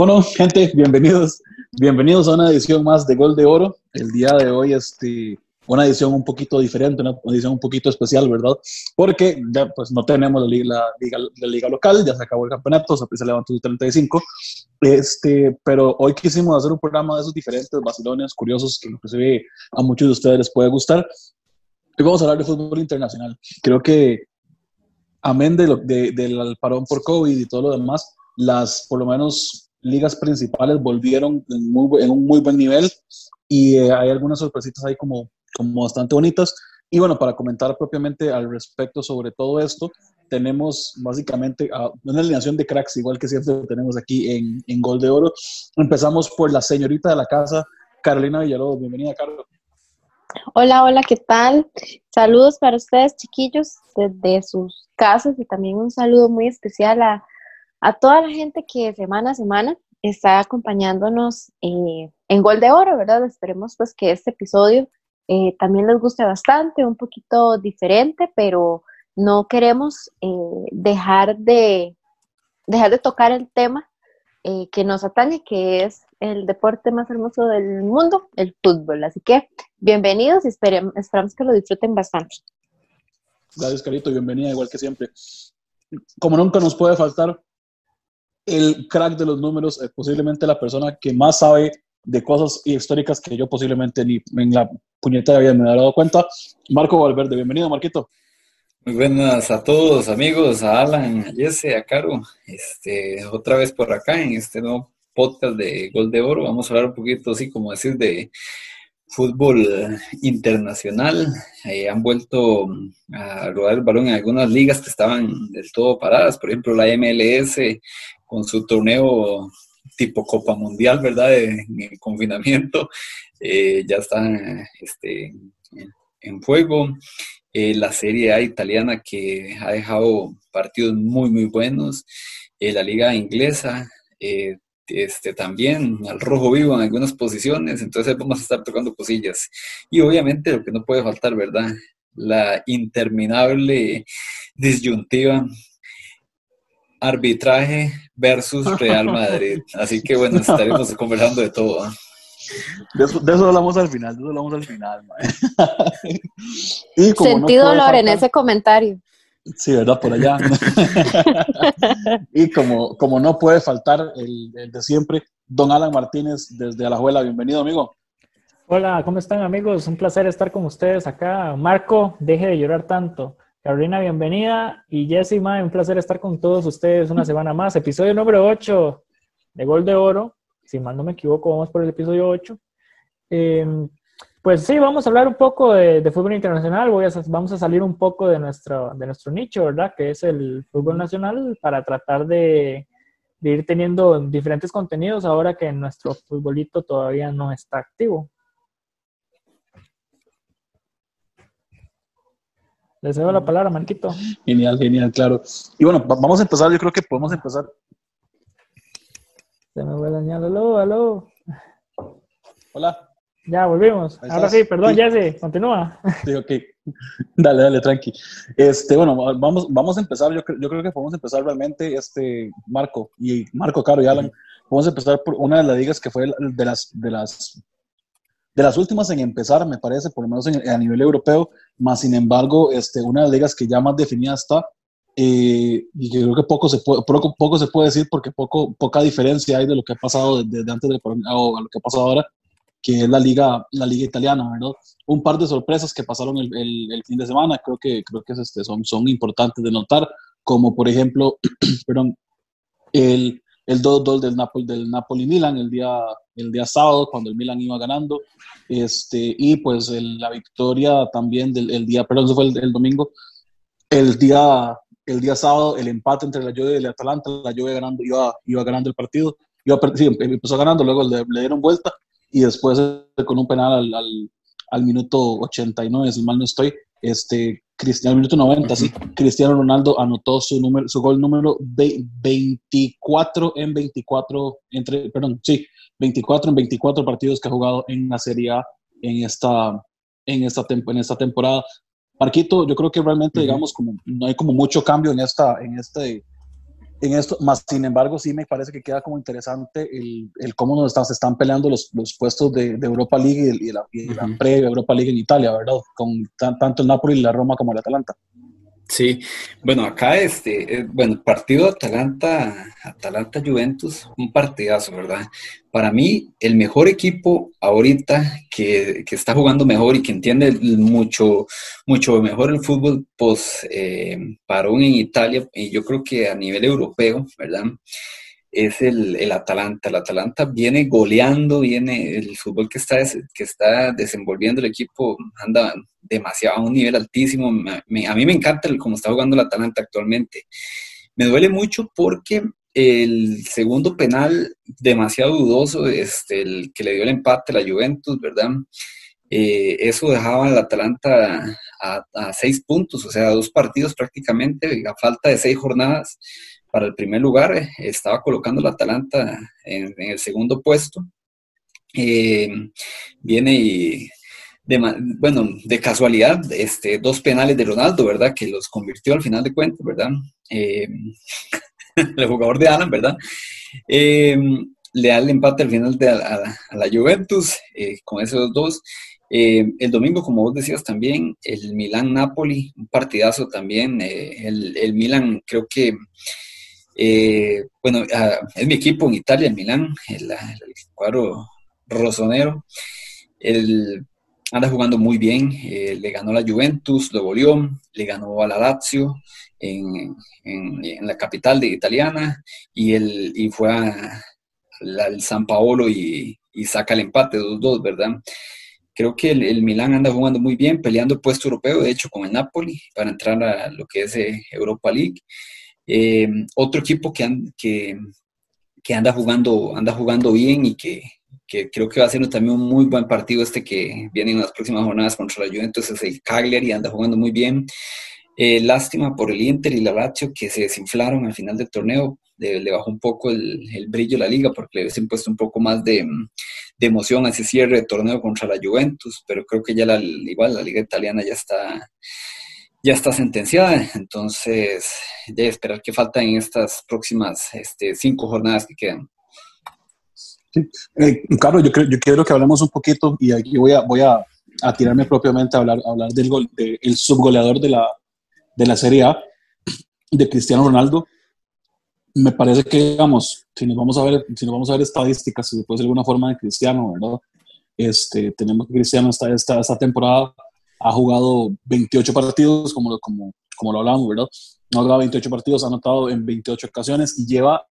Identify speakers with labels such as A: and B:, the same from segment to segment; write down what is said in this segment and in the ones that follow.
A: Bueno, gente, bienvenidos, bienvenidos a una edición más de Gol de Oro. El día de hoy, este, una edición un poquito diferente, una edición un poquito especial, ¿verdad? Porque ya pues no tenemos la liga, la liga, local, ya se acabó el campeonato, se levantó el 35, este, pero hoy quisimos hacer un programa de esos diferentes vacilones curiosos que inclusive a muchos de ustedes les puede gustar. Hoy vamos a hablar de fútbol internacional. Creo que amén de lo, de, del parón por COVID y todo lo demás, las por lo menos ligas principales volvieron en, muy, en un muy buen nivel y eh, hay algunas sorpresitas ahí como como bastante bonitas. Y bueno, para comentar propiamente al respecto sobre todo esto, tenemos básicamente una alineación de cracks, igual que siempre tenemos aquí en, en Gol de Oro. Empezamos por la señorita de la casa, Carolina Villalobos. Bienvenida, Carlos.
B: Hola, hola, ¿qué tal? Saludos para ustedes, chiquillos, desde sus casas y también un saludo muy especial a, a toda la gente que semana a semana está acompañándonos eh, en Gol de Oro, ¿verdad? Esperemos pues que este episodio eh, también les guste bastante, un poquito diferente, pero no queremos eh, dejar, de, dejar de tocar el tema eh, que nos atañe, que es el deporte más hermoso del mundo, el fútbol. Así que bienvenidos y esperamos que lo disfruten bastante.
A: Gracias, Carito, bienvenida, igual que siempre. Como nunca nos puede faltar el crack de los números, posiblemente la persona que más sabe de cosas históricas que yo posiblemente ni en la puñeta había me dado cuenta. Marco Valverde, bienvenido, Marquito.
C: Muy buenas a todos, amigos, a Alan, a Jesse, a Caro. Este, otra vez por acá en este nuevo podcast de Gol de Oro. Vamos a hablar un poquito, así como decir, de fútbol internacional. Eh, han vuelto a rodar el balón en algunas ligas que estaban del todo paradas, por ejemplo la MLS con su torneo tipo Copa Mundial, ¿verdad? En el confinamiento, eh, ya está este, en, juego. Eh, la Serie A italiana que ha dejado partidos muy, muy buenos. Eh, la Liga Inglesa este, también al rojo vivo en algunas posiciones. Entonces vamos a estar tocando cosillas. Y obviamente lo que no puede faltar, ¿verdad? La interminable disyuntiva arbitraje versus Real Madrid. Así que bueno, estaremos conversando de todo.
A: De, eso, hablamos al final, de eso hablamos al final.
B: y Sentí dolor en ese comentario.
A: Sí, ¿verdad? Por allá. y como, como no puede faltar el, el, de siempre, don Alan Martínez desde Alajuela. Bienvenido, amigo.
D: Hola, ¿cómo están, amigos? Un placer estar con ustedes acá. Marco, deje de llorar tanto. Carolina, bienvenida. Y Jessima, un placer estar con todos ustedes una semana más. Episodio número 8 de Gol de Oro. Si mal no me equivoco, vamos por el episodio 8. Em, pues sí, vamos a hablar un poco de, fútbol internacional. Voy a, vamos a salir un poco de nuestro, de nuestro nicho, ¿verdad? Que es el fútbol nacional, para tratar de, de ir teniendo diferentes contenidos ahora que nuestro futbolito todavía no está activo. Le cedo la palabra, Marquito.
A: Genial, genial, claro. Y bueno, vamos a empezar, yo creo que podemos empezar.
D: Se me fue dañar, aló, aló.
A: Hola.
D: Ya, volvimos. Ahora sí, perdón, ya Jesse, continúa.
A: Sí, ok. Dale, dale, tranqui. Este, bueno, vamos, vamos a empezar, yo, yo creo que podemos empezar realmente, este, Marco, y Marco, Caro y Alan, vamos a empezar por una de las ligas que fue de las, de las de las últimas en empezar, me parece, por lo menos a nivel europeo, más sin embargo, este, una de las ligas que ya más definida está, eh, y que creo que poco se, puede, poco, poco, se puede decir porque poco, poca diferencia hay de lo que ha pasado desde antes de o a lo que ha pasado ahora, que es la liga, la liga italiana, ¿verdad? Un par de sorpresas que pasaron el, el, fin de semana, creo que, creo que este, son, son importantes de notar, como por ejemplo, perdón, el, el 2-2 del Napoli, del Milan el día, el día sábado cuando el Milan iba ganando. Este, y pues la victoria también del el día, perdón, eso fue el, domingo, el día, el día sábado el empate entre la Juve y el Atalanta, la Juve ganando, iba, iba ganando el partido, iba, sí, empezó ganando, luego le, dieron vuelta y después con un penal al, al, al minuto 89, si mal no estoy, este, Cristiano, minuto 90, sí, Cristiano Ronaldo anotó su, número, su gol número 24 en 24, entre, perdón, sí, 24 en 24 partidos que ha jugado en la Serie A en esta, en esta, en esta temporada. Marquito, yo creo que realmente, digamos, como no hay como mucho cambio en esta, en este, en esto, más sin embargo, sí me parece que queda como interesante el, el cómo nos están, se están peleando los, los puestos de, de, Europa League y, la, y la pre-Europa League en Italia, ¿verdad? Con tanto el Napoli, la Roma como el Atalanta.
C: Sí, bueno, acá este, eh, bueno, partido Atalanta, Atalanta Juventus, un partidazo, ¿verdad? Para mí, el mejor equipo ahorita que, que está jugando mejor y que entiende mucho, mucho mejor el fútbol, pues, eh, parón en Italia, y yo creo que a nivel europeo, ¿verdad? Es el, el, Atalanta. El Atalanta viene goleando, viene el fútbol que está, que está desenvolviendo el equipo, anda demasiado a un nivel altísimo. a mí me encanta el, cómo está jugando el Atalanta actualmente. Me duele mucho porque el segundo penal demasiado dudoso, este, el que le dio el empate a la Juventus, ¿verdad? Eh, eso dejaba al Atalanta a, a, seis puntos, o sea, dos partidos prácticamente, a falta de seis jornadas para el primer lugar. Eh, estaba colocando la Atalanta en, el segundo puesto. Eh, viene y, de, bueno, de casualidad, este, dos penales de Ronaldo, ¿verdad? Que los convirtió al final de cuentas, ¿verdad? Eh, el jugador de Alan, ¿verdad? le da el empate al final de, a, la Juventus con esos dos. el domingo, como vos decías también, el Milan-Napoli, un partidazo también. el, el Milan creo que eh, bueno, ah, es mi equipo en Italia, en Milán, el, cuadro rosonero. Él anda jugando muy bien, eh, le ganó la Juventus, lo goleó, le ganó a la Lazio en, la capital de italiana y, él, y fue al San Paolo y, saca el empate 2-2, ¿verdad? Creo que el, el, Milán anda jugando muy bien, peleando puesto europeo, de hecho, con el Napoli, para entrar a lo que es eh, Europa League. Eh, otro equipo que, que, anda, jugando, anda jugando bien y que, creo que va a ser también un muy buen partido este que viene en las próximas jornadas contra la Juventus es el Cagliari, anda jugando muy bien. Eh, lástima por el Inter y la Lazio que se desinflaron al final del torneo, le, bajó un poco el, brillo a la liga porque le hubiesen puesto un poco más de, emoción a ese cierre de torneo contra la Juventus, pero creo que ya la, igual la liga italiana ya está ya está sentenciada, entonces ya esperar que falta en estas próximas este, cinco jornadas que quedan.
A: Sí. Eh, Carlos, yo, yo quiero que hablemos un poquito y aquí voy a, voy a, a tirarme propiamente a hablar, hablar del gol, del subgoleador de la, de la Serie A, de Cristiano Ronaldo. Me parece que, digamos, si nos vamos a ver, si nos vamos a ver estadísticas, si se puede de alguna forma de Cristiano, ¿verdad? Este, tenemos que Cristiano esta, esta temporada ha jugado 28 partidos, como, como, como lo hablamos, ¿verdad? Ha jugado 28 partidos, ha anotado en 28 ocasiones y lleva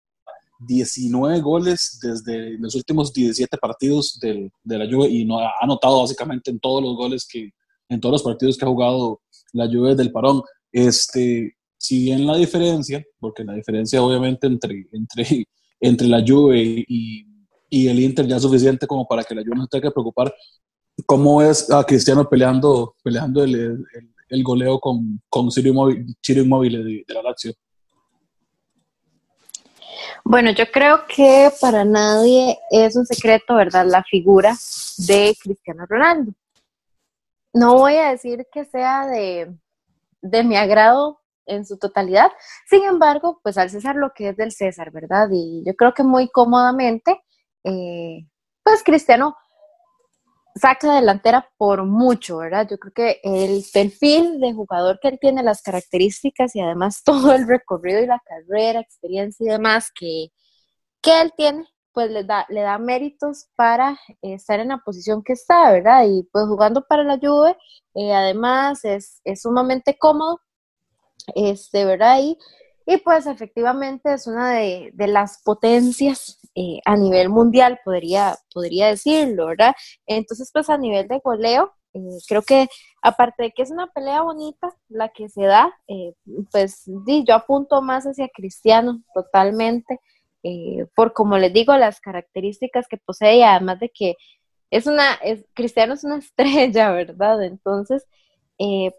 A: 19 goles desde los últimos 17 partidos del, de la Juve y no, ha anotado básicamente en todos los goles que, en todos los partidos que ha jugado la Juve del parón. Este, si bien la diferencia, porque la diferencia obviamente entre, entre, entre la Juve y, y el Inter ya es suficiente como para que la Juve no tenga que preocupar ¿Cómo es a Cristiano peleando, peleando el, el, goleo con, con Ciro Inmóvil, de, de la Lazio?
B: Bueno, yo creo que para nadie es un secreto, ¿verdad? La figura de Cristiano Ronaldo. No voy a decir que sea de, de mi agrado en su totalidad, sin embargo, pues al César lo que es del César, ¿verdad? Y yo creo que muy cómodamente, eh, pues Cristiano saca delantera por mucho, ¿verdad? Yo creo que el perfil de jugador que él tiene, las características y además todo el recorrido y la carrera, experiencia y demás que, que él tiene, pues le da, le da méritos para estar en la posición que está, ¿verdad? Y pues jugando para la Juve, eh, además es, es, sumamente cómodo, este, ¿verdad? Y, y pues efectivamente es una de, de las potencias eh, a nivel mundial, podría, podría decirlo, ¿verdad? Entonces, pues a nivel de goleo, eh, creo que aparte de que es una pelea bonita la que se da, eh, pues yo apunto más hacia Cristiano totalmente, por como les digo, las características que posee y además de que es una, es, Cristiano es una estrella, ¿verdad? Entonces,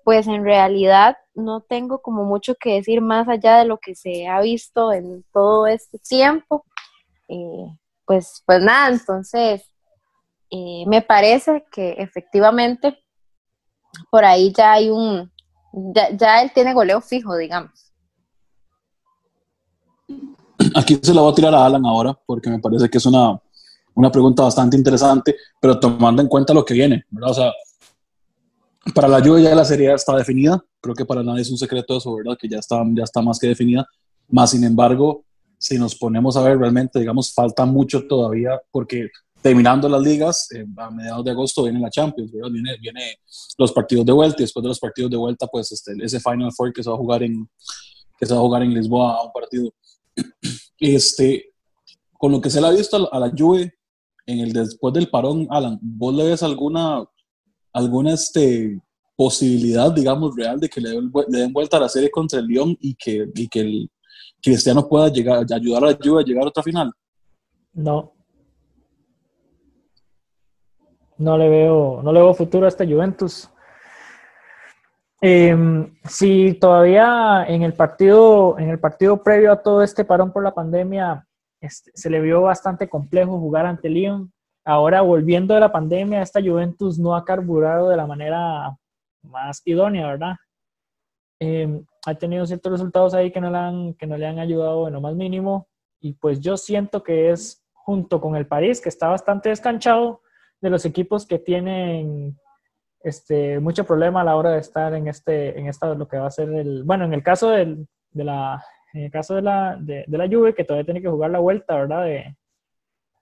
B: pues en realidad no tengo como mucho que decir más allá de lo que se ha visto en todo este tiempo. Eh, pues, pues nada, entonces eh, me parece que efectivamente por ahí ya hay un, ya, él tiene goleo fijo, digamos.
A: aquí se la voy a tirar a Alan ahora, porque me parece que es una, una pregunta bastante interesante, pero tomando en cuenta lo que viene, ¿verdad? O sea, para la lluvia ya la serie está definida, creo que para nadie es un secreto eso, ¿verdad? Que ya está, ya está más que definida, más sin embargo, si nos ponemos a ver realmente, digamos, falta mucho todavía, porque terminando las ligas, eh, a mediados de agosto viene la Champions, ¿verdad? Viene, viene los partidos de vuelta y después de los partidos de vuelta, pues este, ese Final Four que se va a jugar en, que se va a jugar en Lisboa, un partido. Este, con lo que se le ha visto a la Juve en el después del parón, Alan, ¿vos le ves alguna, alguna este, posibilidad, digamos, real de que le den, vuelta a la serie contra el Lyon y que, y que el Cristiano pueda llegar, ayudar a la Juve a llegar a otra final?
D: No, no le veo, no le veo futuro a esta Juventus. Em, si todavía en el partido, en el partido previo a todo este parón por la pandemia, este, se le vio bastante complejo jugar ante Lyon. Ahora, volviendo de la pandemia, esta Juventus no ha carburado de la manera más idónea, ¿verdad? Em, ha tenido ciertos resultados ahí que no, le han, que no le han ayudado en lo más mínimo. Y pues yo siento que es junto con el París, que está bastante descanchado, de los equipos que tienen este, mucho problema a la hora de estar en este, en esta, lo que va a ser el, bueno, en el caso del, de la, en el caso de la, de, la Juve, que todavía tiene que jugar la vuelta, ¿verdad?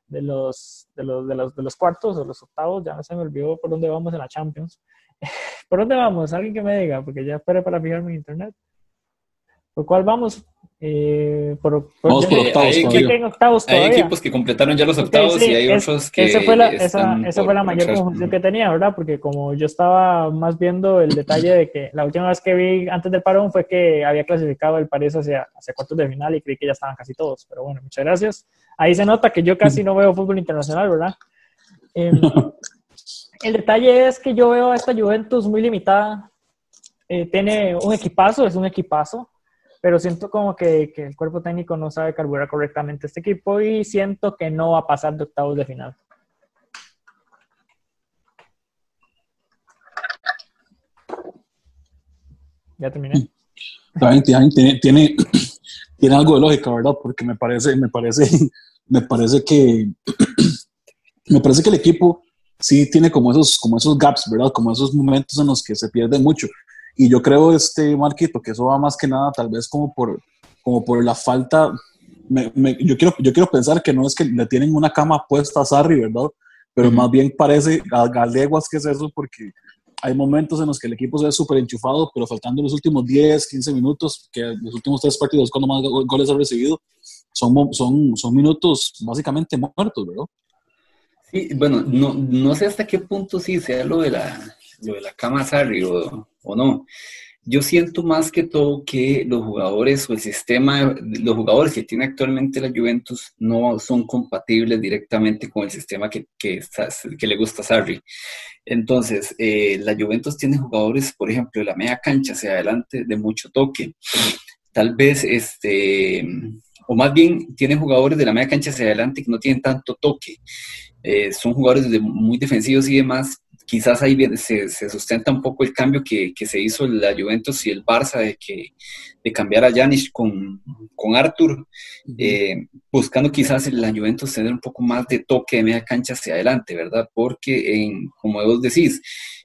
D: De los, de los, de los, de los cuartos o los octavos, ya no se me olvidó por dónde vamos en la Champions. ¿Por dónde vamos? Alguien que me diga, porque ya esperé para fijarme en internet. ¿Por cuál vamos? Eh, por,
A: Vamos por
C: octavos, hay, hay equipos que completaron ya los octavos y hay otros que.
D: Esa fue la, esa, esa fue la mayor confusión que tenía, ¿verdad? Porque como yo estaba más viendo el detalle de que la última vez que vi antes del parón fue que había clasificado el París hacia, hacia cuartos de final y creí que ya estaban casi todos. Pero bueno, muchas gracias. Ahí se nota que yo casi no veo fútbol internacional, ¿verdad? Em, el detalle es que yo veo a esta Juventus muy limitada. Eh, tiene un equipazo, es un equipazo pero siento como que, que, el cuerpo técnico no sabe carburar correctamente este equipo y siento que no va a pasar de octavos de final. Ya terminé.
A: Tiene, tiene, tiene, algo de lógica, ¿verdad? Porque me parece, me parece, me parece que me parece que el equipo sí tiene como esos, como esos gaps, ¿verdad? Como esos momentos en los que se pierde mucho. Y yo creo, este, Marquito, que eso va más que nada tal vez como por, como por la falta, yo, quiero, yo quiero pensar que no es que le tienen una cama puesta a Sarri, ¿verdad? Pero más bien parece a Galeguas que es eso porque hay momentos en los que el equipo se ve súper enchufado, pero faltando los últimos 10, 15 minutos, que los últimos tres partidos cuando más goles ha recibido, son, son, son minutos básicamente muertos, ¿verdad?
C: Sí, bueno, no, no sé hasta qué punto sí sea lo de la, lo de la cama Sarri o, no. Yo siento más que todo que los jugadores o el sistema, los jugadores que tiene actualmente la Juventus no son compatibles directamente con el sistema que, que, le gusta a Sarri. Entonces, eh, la Juventus tiene jugadores, por ejemplo, de la media cancha hacia adelante de mucho toque. Tal vez, este, o más bien, tiene jugadores de la media cancha hacia adelante que no tienen tanto toque. Eh, son jugadores muy defensivos y demás, quizás ahí se, se, sustenta un poco el cambio que, que, se hizo la Juventus y el Barça de, que, de cambiar a Janis con, con Arthur, eh, buscando quizás la Juventus tener un poco más de toque de media cancha hacia adelante, ¿verdad? Porque, en, como vos decís,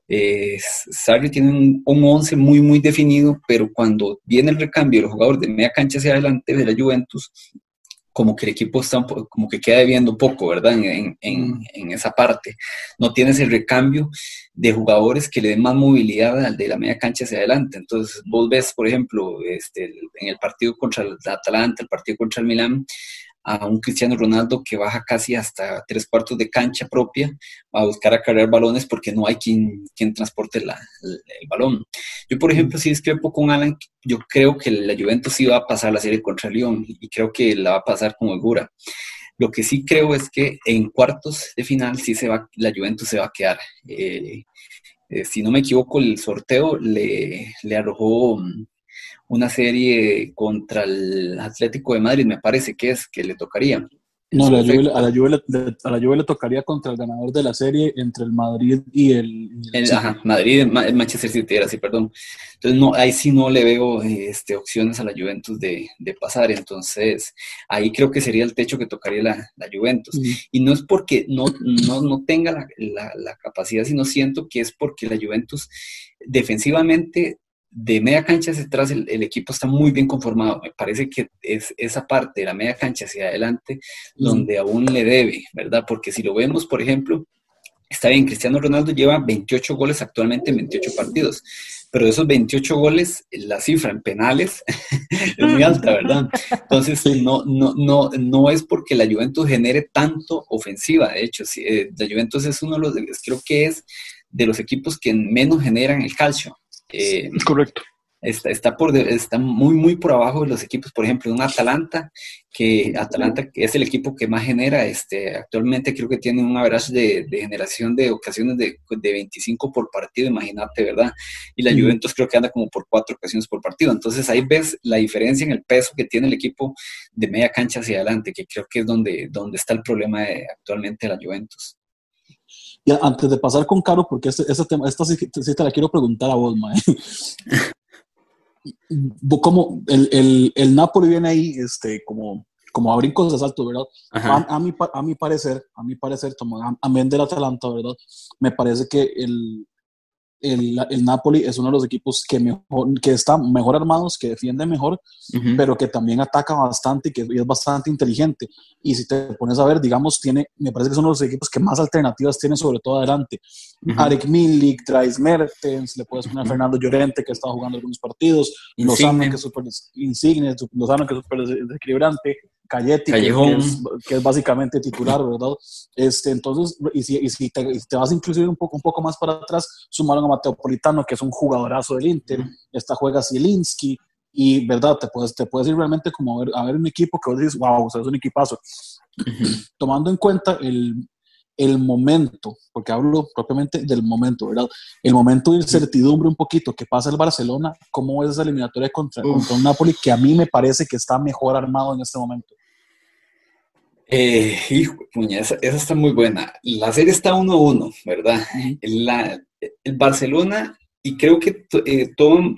C: eh, Sarri tiene un, un once muy, muy definido, pero cuando viene el recambio de los jugadores de media cancha hacia adelante de la Juventus, como que el equipo está como que queda debiendo un poco, ¿verdad? En, en, en, esa parte. No tienes el recambio de jugadores que le den más movilidad al de la media cancha hacia adelante. Entonces, vos ves, por ejemplo, este, en el partido contra el Atalanta, el partido contra el Milán, a un Cristiano Ronaldo que baja casi hasta tres cuartos de cancha propia a buscar a cargar balones porque no hay quien, quien transporte la, el, balón. Yo, por ejemplo, si discrepo con Alan, yo creo que la Juventus sí va a pasar la serie contra el Lyon y creo que la va a pasar con Egura. Lo que sí creo es que en cuartos de final sí se va, la Juventus se va a quedar. Eh, eh, si no me equivoco, el sorteo le, le arrojó una serie contra el Atlético de Madrid, me parece que es que le tocaría.
A: No, a la, Juve, a, la Juve le, a la Juve le tocaría contra el ganador de la serie entre el Madrid y el...
C: ajá, Madrid, el Manchester City era así, perdón. Entonces, no, ahí sí no le veo este, opciones a la Juventus de, de pasar. Entonces, ahí creo que sería el techo que tocaría la, la Juventus. Y no es porque no, no, no tenga la, la, la capacidad, sino siento que es porque la Juventus defensivamente de media cancha hacia atrás el, equipo está muy bien conformado. Me parece que es esa parte de la media cancha hacia adelante donde aún le debe, ¿verdad? Porque si lo vemos, por ejemplo, está bien, Cristiano Ronaldo lleva 28 goles actualmente en 28 partidos, pero de esos 28 goles, la cifra en penales es muy alta, ¿verdad? Entonces, no, no, no, no es porque la Juventus genere tanto ofensiva, de hecho, eh, la Juventus es uno de los, creo que es de los equipos que menos generan el calcio.
A: Eh, es correcto.
C: Está, está, por, está muy, muy por abajo de los equipos, por ejemplo, un Atalanta, que Atalanta es el equipo que más genera, este, actualmente creo que tiene un average de, generación de ocasiones de, de, 25 por partido, imagínate, ¿verdad? Y la Juventus creo que anda como por cuatro ocasiones por partido. Entonces ahí ves la diferencia en el peso que tiene el equipo de media cancha hacia adelante, que creo que es donde, donde está el problema actualmente de la Juventus.
A: Y antes de pasar con Caro, porque este, este tema, esta sí, te la quiero preguntar a vos, Mae. como el, el, el, Napoli viene ahí este, como, como a brincos de salto, ¿verdad? A, a, mi, a mi parecer, a mi parecer, a, a del Atalanta, ¿verdad? Me parece que el, el, el, Napoli es uno de los equipos que, mejor, que está mejor armados, que defiende mejor, pero que también ataca bastante y que es bastante inteligente. Y si te pones a ver, digamos, tiene, me parece que de los equipos que más alternativas tiene, sobre todo adelante. Arek Milik, Travis Mertens, le puedes poner a Fernando Llorente, que está jugando algunos partidos, Lozano, que es súper insigne, Lozano, que es súper desequilibrante, Cayeti, que, es, básicamente titular, ¿verdad? Este, entonces, y si, y si, te, vas inclusive un poco, un poco más para atrás, sumaron a Mateo Politano, que es un jugadorazo del Inter, esta juega Zielinski, y, ¿verdad? Te puedes, te puedes ir realmente como a ver, a ver un equipo que vos dices, wow, o sea, es un equipazo. Tomando en cuenta el, el momento, porque hablo propiamente del momento, ¿verdad? El momento de incertidumbre un poquito que pasa el Barcelona, ¿cómo es esa eliminatoria contra, contra un Napoli que a mí me parece que está mejor armado en este momento?
C: Eh, hijo, esa, está muy buena. La serie está 1-1, ¿verdad? el Barcelona, y creo que eh,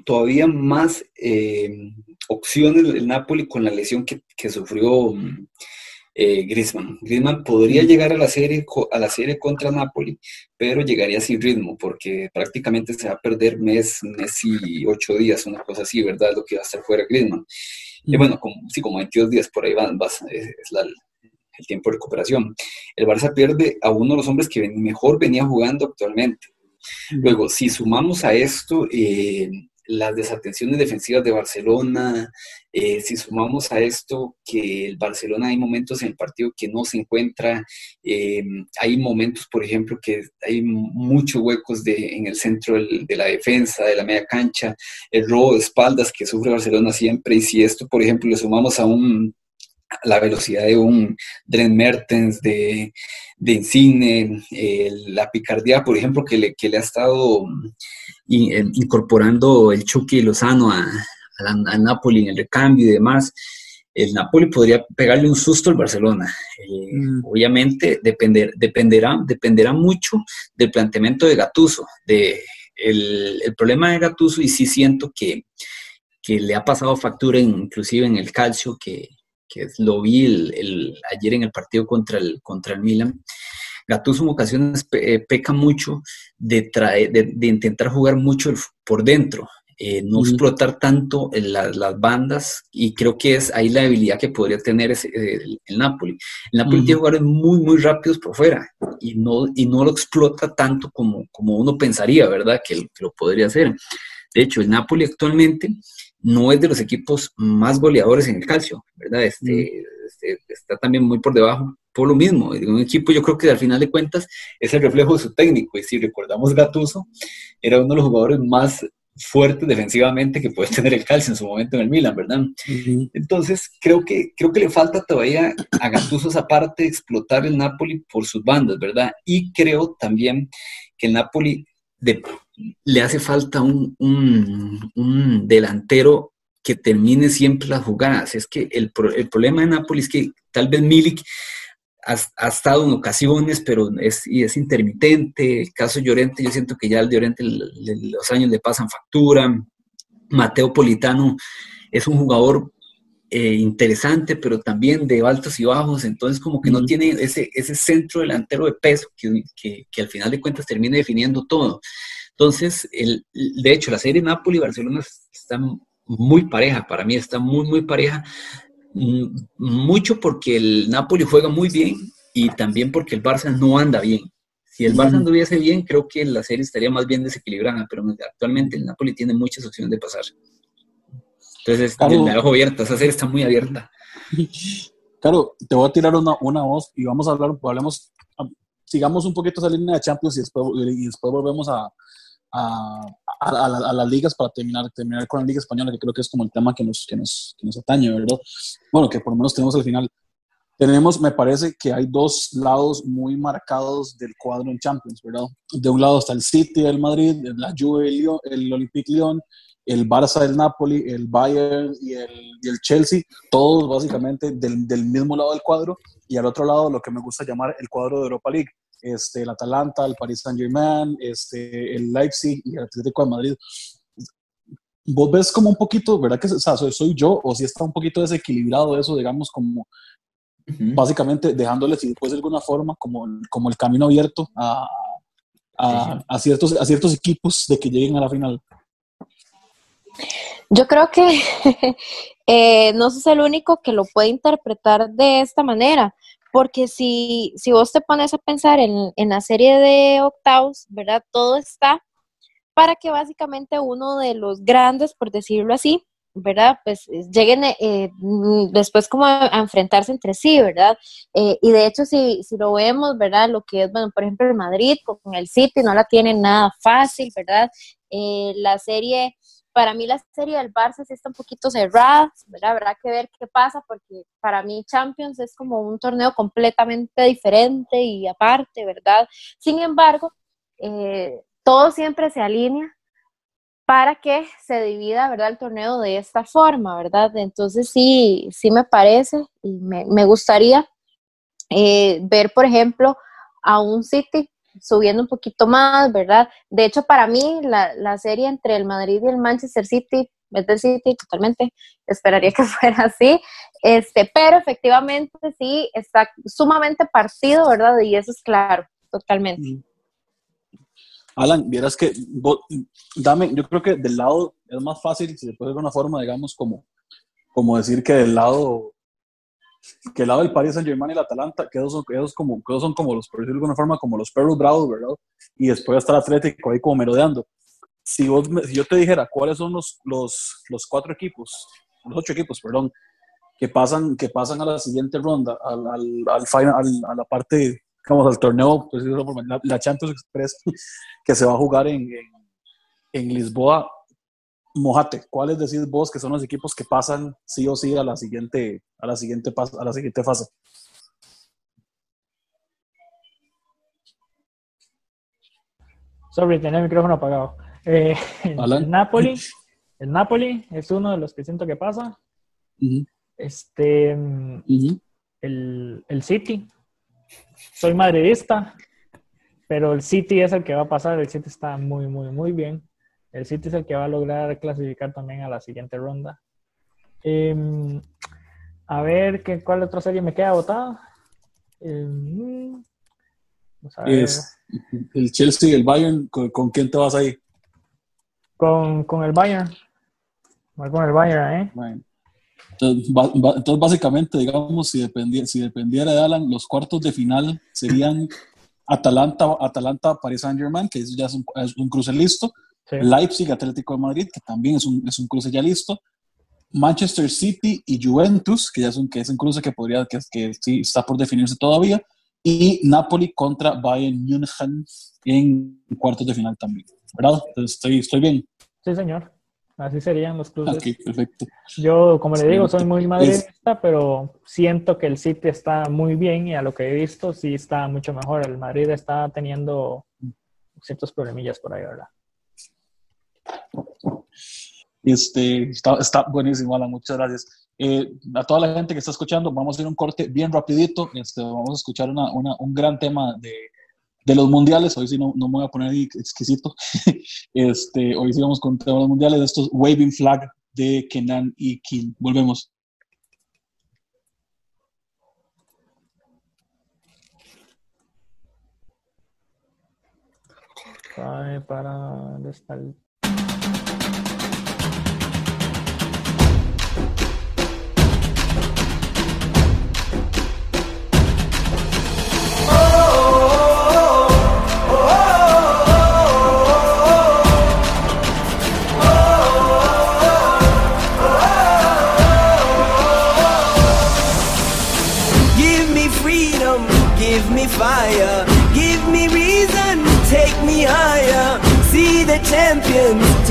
C: todavía más eh, opciones el Napoli con la lesión que, que sufrió eh, Griezmann. Griezmann podría llegar a la, serie, a la serie contra Napoli, pero llegaría sin ritmo, porque prácticamente se va a perder mes, mes y ocho días, una cosa así, ¿verdad? Lo que va a estar fuera Griezmann. Y bueno, como, sí, como 22 días por ahí van, vas, es la, el tiempo de recuperación. El Barça pierde a uno de los hombres que mejor venía jugando actualmente. Luego, si sumamos a esto eh, las desatenciones defensivas de Barcelona, eh, si sumamos a esto que el Barcelona hay momentos en el partido que no se encuentra, eh, hay momentos, por ejemplo, que hay muchos huecos en el centro de la defensa, de la media cancha, el robo de espaldas que sufre Barcelona siempre, y si esto, por ejemplo, le sumamos a un la velocidad de un Dren Mertens, de, de Insigne, la picardía, por ejemplo, que le, que le ha estado eh, incorporando el Chucky Lozano a, Napoli en el recambio y demás, el Napoli podría pegarle un susto al Barcelona. Eh, mm. Obviamente depender, dependerá, dependerá mucho del planteamiento de Gatuso. De, el, el, problema de Gatuso, y sí siento que, que le ha pasado factura inclusive en el calcio, que, que lo vi el, ayer en el partido contra el, contra el Milan. Gattuso en ocasiones eh, peca mucho de, de, intentar jugar mucho por dentro, eh, no explotar tanto las bandas y creo que es ahí la debilidad que podría tener el, Napoli. El Napoli tiene jugadores muy, muy rápidos por fuera y no, y no lo explota tanto como, como uno pensaría, ¿verdad? Que, que lo podría hacer. De hecho, el Napoli actualmente no es de los equipos más goleadores en el calcio, ¿verdad? Este, este, está también muy por debajo, por lo mismo. Un equipo yo creo que al final de cuentas es el reflejo de su técnico. Y si recordamos Gatuso, era uno de los jugadores más fuertes defensivamente que puede tener el calcio en su momento en el Milan, ¿verdad? Entonces, creo que, creo que le falta todavía a Gattuso esa parte de explotar el Napoli por sus bandas, ¿verdad? Y creo también que el Napoli le hace falta un, delantero que termine siempre las jugadas. Es que el, problema de Nápoles es que tal vez Milik ha, estado en ocasiones, pero es, y es intermitente. El caso Llorente, yo siento que ya el Llorente los años le pasan factura. Mateo Politano es un jugador eh, interesante, pero también de altos y bajos, entonces como que no tiene ese, ese centro delantero de peso que, que, al final de cuentas termina definiendo todo. Entonces, el, de hecho, la serie Napoli-Barcelona está muy pareja, para mí está muy, muy pareja, mm, mucho porque el Napoli juega muy bien y también porque el Barça no anda bien. Si el Barça anduviese bien, creo que la serie estaría más bien desequilibrada, pero actualmente el Napoli tiene muchas opciones de pasar. Entonces, la dejo abierta, esa serie está muy abierta.
A: Claro, te voy a tirar una, una voz y vamos a hablar, hablemos, sigamos un poquito esa línea de Champions y después, y después volvemos a, a, a, las ligas para terminar, terminar con la Liga Española, que creo que es como el tema que nos, que nos, que nos atañe, ¿verdad? Bueno, que por lo menos tenemos al final. Tenemos, me parece que hay dos lados muy marcados del cuadro en Champions, ¿verdad? De un lado está el City del Madrid, la Juve, el, el Olympique Lyon, el Barça del Napoli, el Bayern y el, y el Chelsea, todos básicamente del, del, mismo lado del cuadro, y al otro lado lo que me gusta llamar el cuadro de Europa League, este, el Atalanta, el Paris Saint Germain, este, el Leipzig y el Atlético de Madrid. Vos ves como un poquito, ¿verdad que o sea, soy, yo o si está un poquito desequilibrado eso, digamos, como básicamente dejándoles, si después de alguna forma, como, como el camino abierto a, a, a, ciertos, a ciertos equipos de que lleguen a la final?
B: Yo creo que eh, no sos el único que lo puede interpretar de esta manera, porque si, si vos te pones a pensar en, en la serie de octavos, ¿verdad? Todo está para que básicamente uno de los grandes, por decirlo así, ¿verdad? Pues lleguen eh, mm, después como a, enfrentarse entre sí, ¿verdad? Eh, y de hecho, si, si lo vemos, ¿verdad? Lo que es, bueno, por ejemplo, el Madrid con el City no la tiene nada fácil, ¿verdad? la serie para mí la serie del Barça sí está un poquito cerrada, ¿verdad? Habrá que ver qué pasa porque para mí Champions es como un torneo completamente diferente y aparte, ¿verdad? Sin embargo, eh, todo siempre se alinea para que se divida, ¿verdad? El torneo de esta forma, ¿verdad? Entonces sí, sí me parece y me, gustaría eh, ver, por ejemplo, a un City subiendo un poquito más, ¿verdad? De hecho, para mí, la, la serie entre el Madrid y el Manchester City es del City totalmente, esperaría que fuera así, este, pero efectivamente sí está sumamente partido, ¿verdad? Y eso es claro, totalmente.
A: Alan, vieras que, dame, yo creo que del lado es más fácil, si se puede de alguna forma, digamos, como, como decir que del lado que el lado del Paris Saint Germain y el Atalanta, que esos son, como, que son como los, por de alguna forma, como los perros bravos, ¿verdad? Y después está el Atlético ahí como merodeando. Si, vos, si yo te dijera cuáles son los, los, los cuatro equipos, los ocho equipos, perdón, que pasan, que pasan a la siguiente ronda, al, al, al final, a la parte, digamos, al torneo, la, la Champions Express, que se va a jugar en, en Lisboa, Mojate, ¿cuáles decís vos que son los equipos que pasan sí o sí a la siguiente, a la siguiente, a la siguiente fase?
D: Sorry, tenía el micrófono apagado. Eh, el Napoli, el Napoli es uno de los que siento que pasa. Este, el, el City. Soy madridista, pero el City es el que va a pasar. El City está muy, muy, muy bien. El City es el que va a lograr clasificar también a la siguiente ronda. Em, a ver, ¿qué, ¿cuál otra serie me queda votada? Em,
A: es el Chelsea y el Bayern. ¿Con, quién te vas ahí?
D: Con, con el Bayern. Voy con el Bayern, ¿eh?
A: Entonces, básicamente, digamos, si dependiera, si dependiera de Alan, los cuartos de final serían Atalanta, Atalanta, Paris Saint Germain, que ya es un, es un cruce listo, Leipzig, Atlético de Madrid, que también es un, es un cruce ya listo. Manchester City y Juventus, que ya es un, que es un cruce que podría, que, que sí está por definirse todavía. Y Napoli contra Bayern München en cuartos de final también. ¿Verdad? Entonces, estoy, estoy bien.
D: Sí, señor. Así serían los cruces.
A: Ok, perfecto.
D: Yo, como le digo, soy muy madridista, pero siento que el City está muy bien y a lo que he visto sí está mucho mejor. El Madrid está teniendo ciertos problemillas por ahí, ¿verdad?
A: Este, está, buenísimo, Alan, muchas gracias. Eh, a toda la gente que está escuchando, vamos a hacer un corte bien rapidito. Este, vamos a escuchar una, un gran tema de, de, los mundiales. Hoy sí no, no me voy a poner exquisito. este, hoy sí vamos con temas de los mundiales estos Waving Flag de Kenan y King. Volvemos.
D: para
E: champions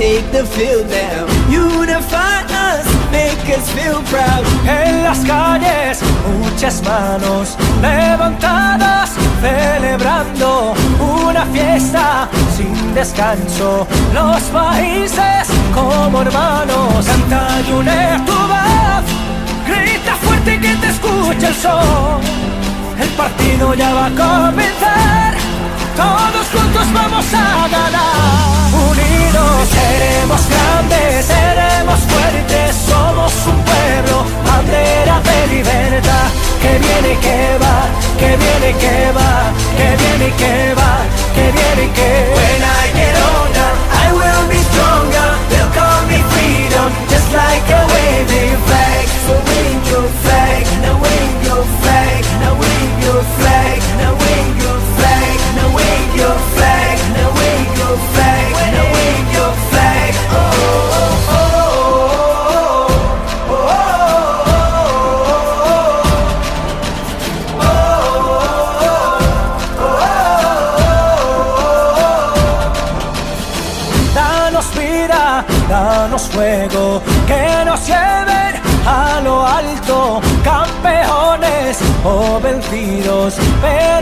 E: take the field now. Unify us, make us feel proud. En las calles, muchas manos levantadas, celebrando una fiesta sin descanso. Los países como hermanos, canta y une tu voz. Grita fuerte que te escuche el sol. El partido ya va a comenzar. Todos juntos vamos a ganar. Unidos seremos grandes, seremos fuertes, somos un pueblo, bandera de libertad, que viene que va, que viene que va, que viene que va, que viene que When I get older, I will be stronger, they'll call me freedom, just like a waving flag, so wave your flag, now wave your flag, now wave your flag, now danos fuego, que nos lleven a lo alto, campeones o vencidos, pero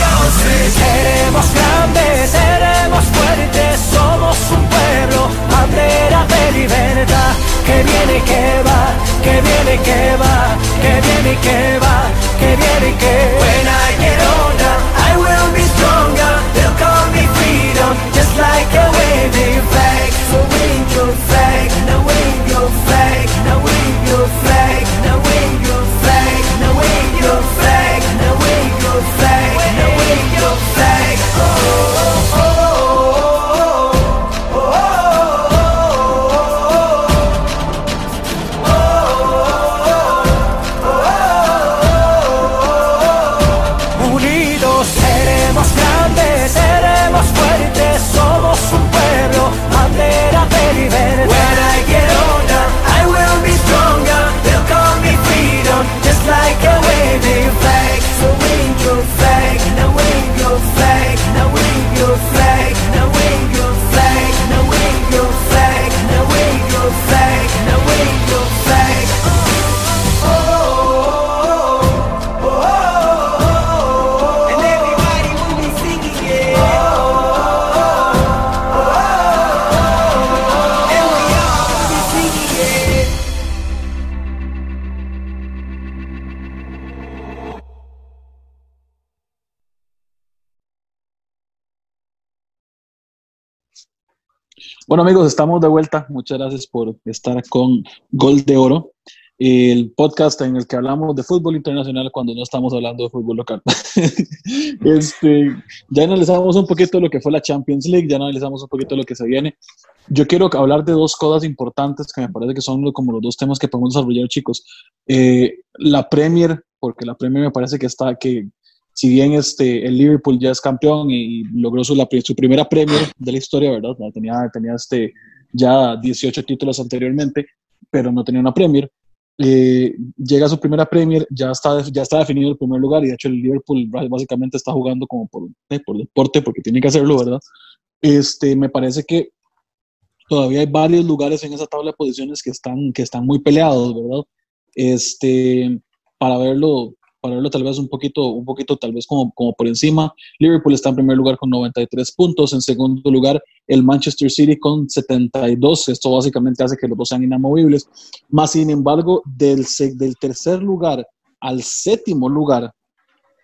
E: say, seremos grandes, seremos fuertes, somos un pueblo, bandera de libertad. Que viene que va, que viene que va, que viene que va, que viene que When I get older, I will be stronger. They'll call me freedom, just like
A: Bueno amigos, estamos de vuelta. Muchas gracias por estar con Gol de Oro, el podcast en el que hablamos de fútbol internacional cuando no estamos hablando de fútbol local. este, ya analizamos un poquito lo que fue la Champions League, ya analizamos un poquito lo que se viene. Yo quiero hablar de dos cosas importantes que me parece que son como los dos temas que podemos desarrollar, chicos. Eh, la Premier, porque la Premier me parece que está, que si bien este, el Liverpool ya es campeón y, logró su, su, primera Premier de la historia, ¿verdad? Tenía, tenía este, ya 18 títulos anteriormente, pero no tenía una Premier. eh, llega a su primera Premier, ya está, ya está definido el primer lugar y de hecho el Liverpool básicamente está jugando como por, eh, por deporte porque tiene que hacerlo, ¿verdad? Este, me parece que todavía hay varios lugares en esa tabla de posiciones que están, que están muy peleados, ¿verdad? Este, para verlo, para tal vez un poquito, un poquito tal vez como, como por encima. Liverpool está en primer lugar con 93 puntos, en segundo lugar el Manchester City con 72, esto básicamente hace que los dos sean inamovibles. Más sin embargo, del, del tercer lugar al séptimo lugar,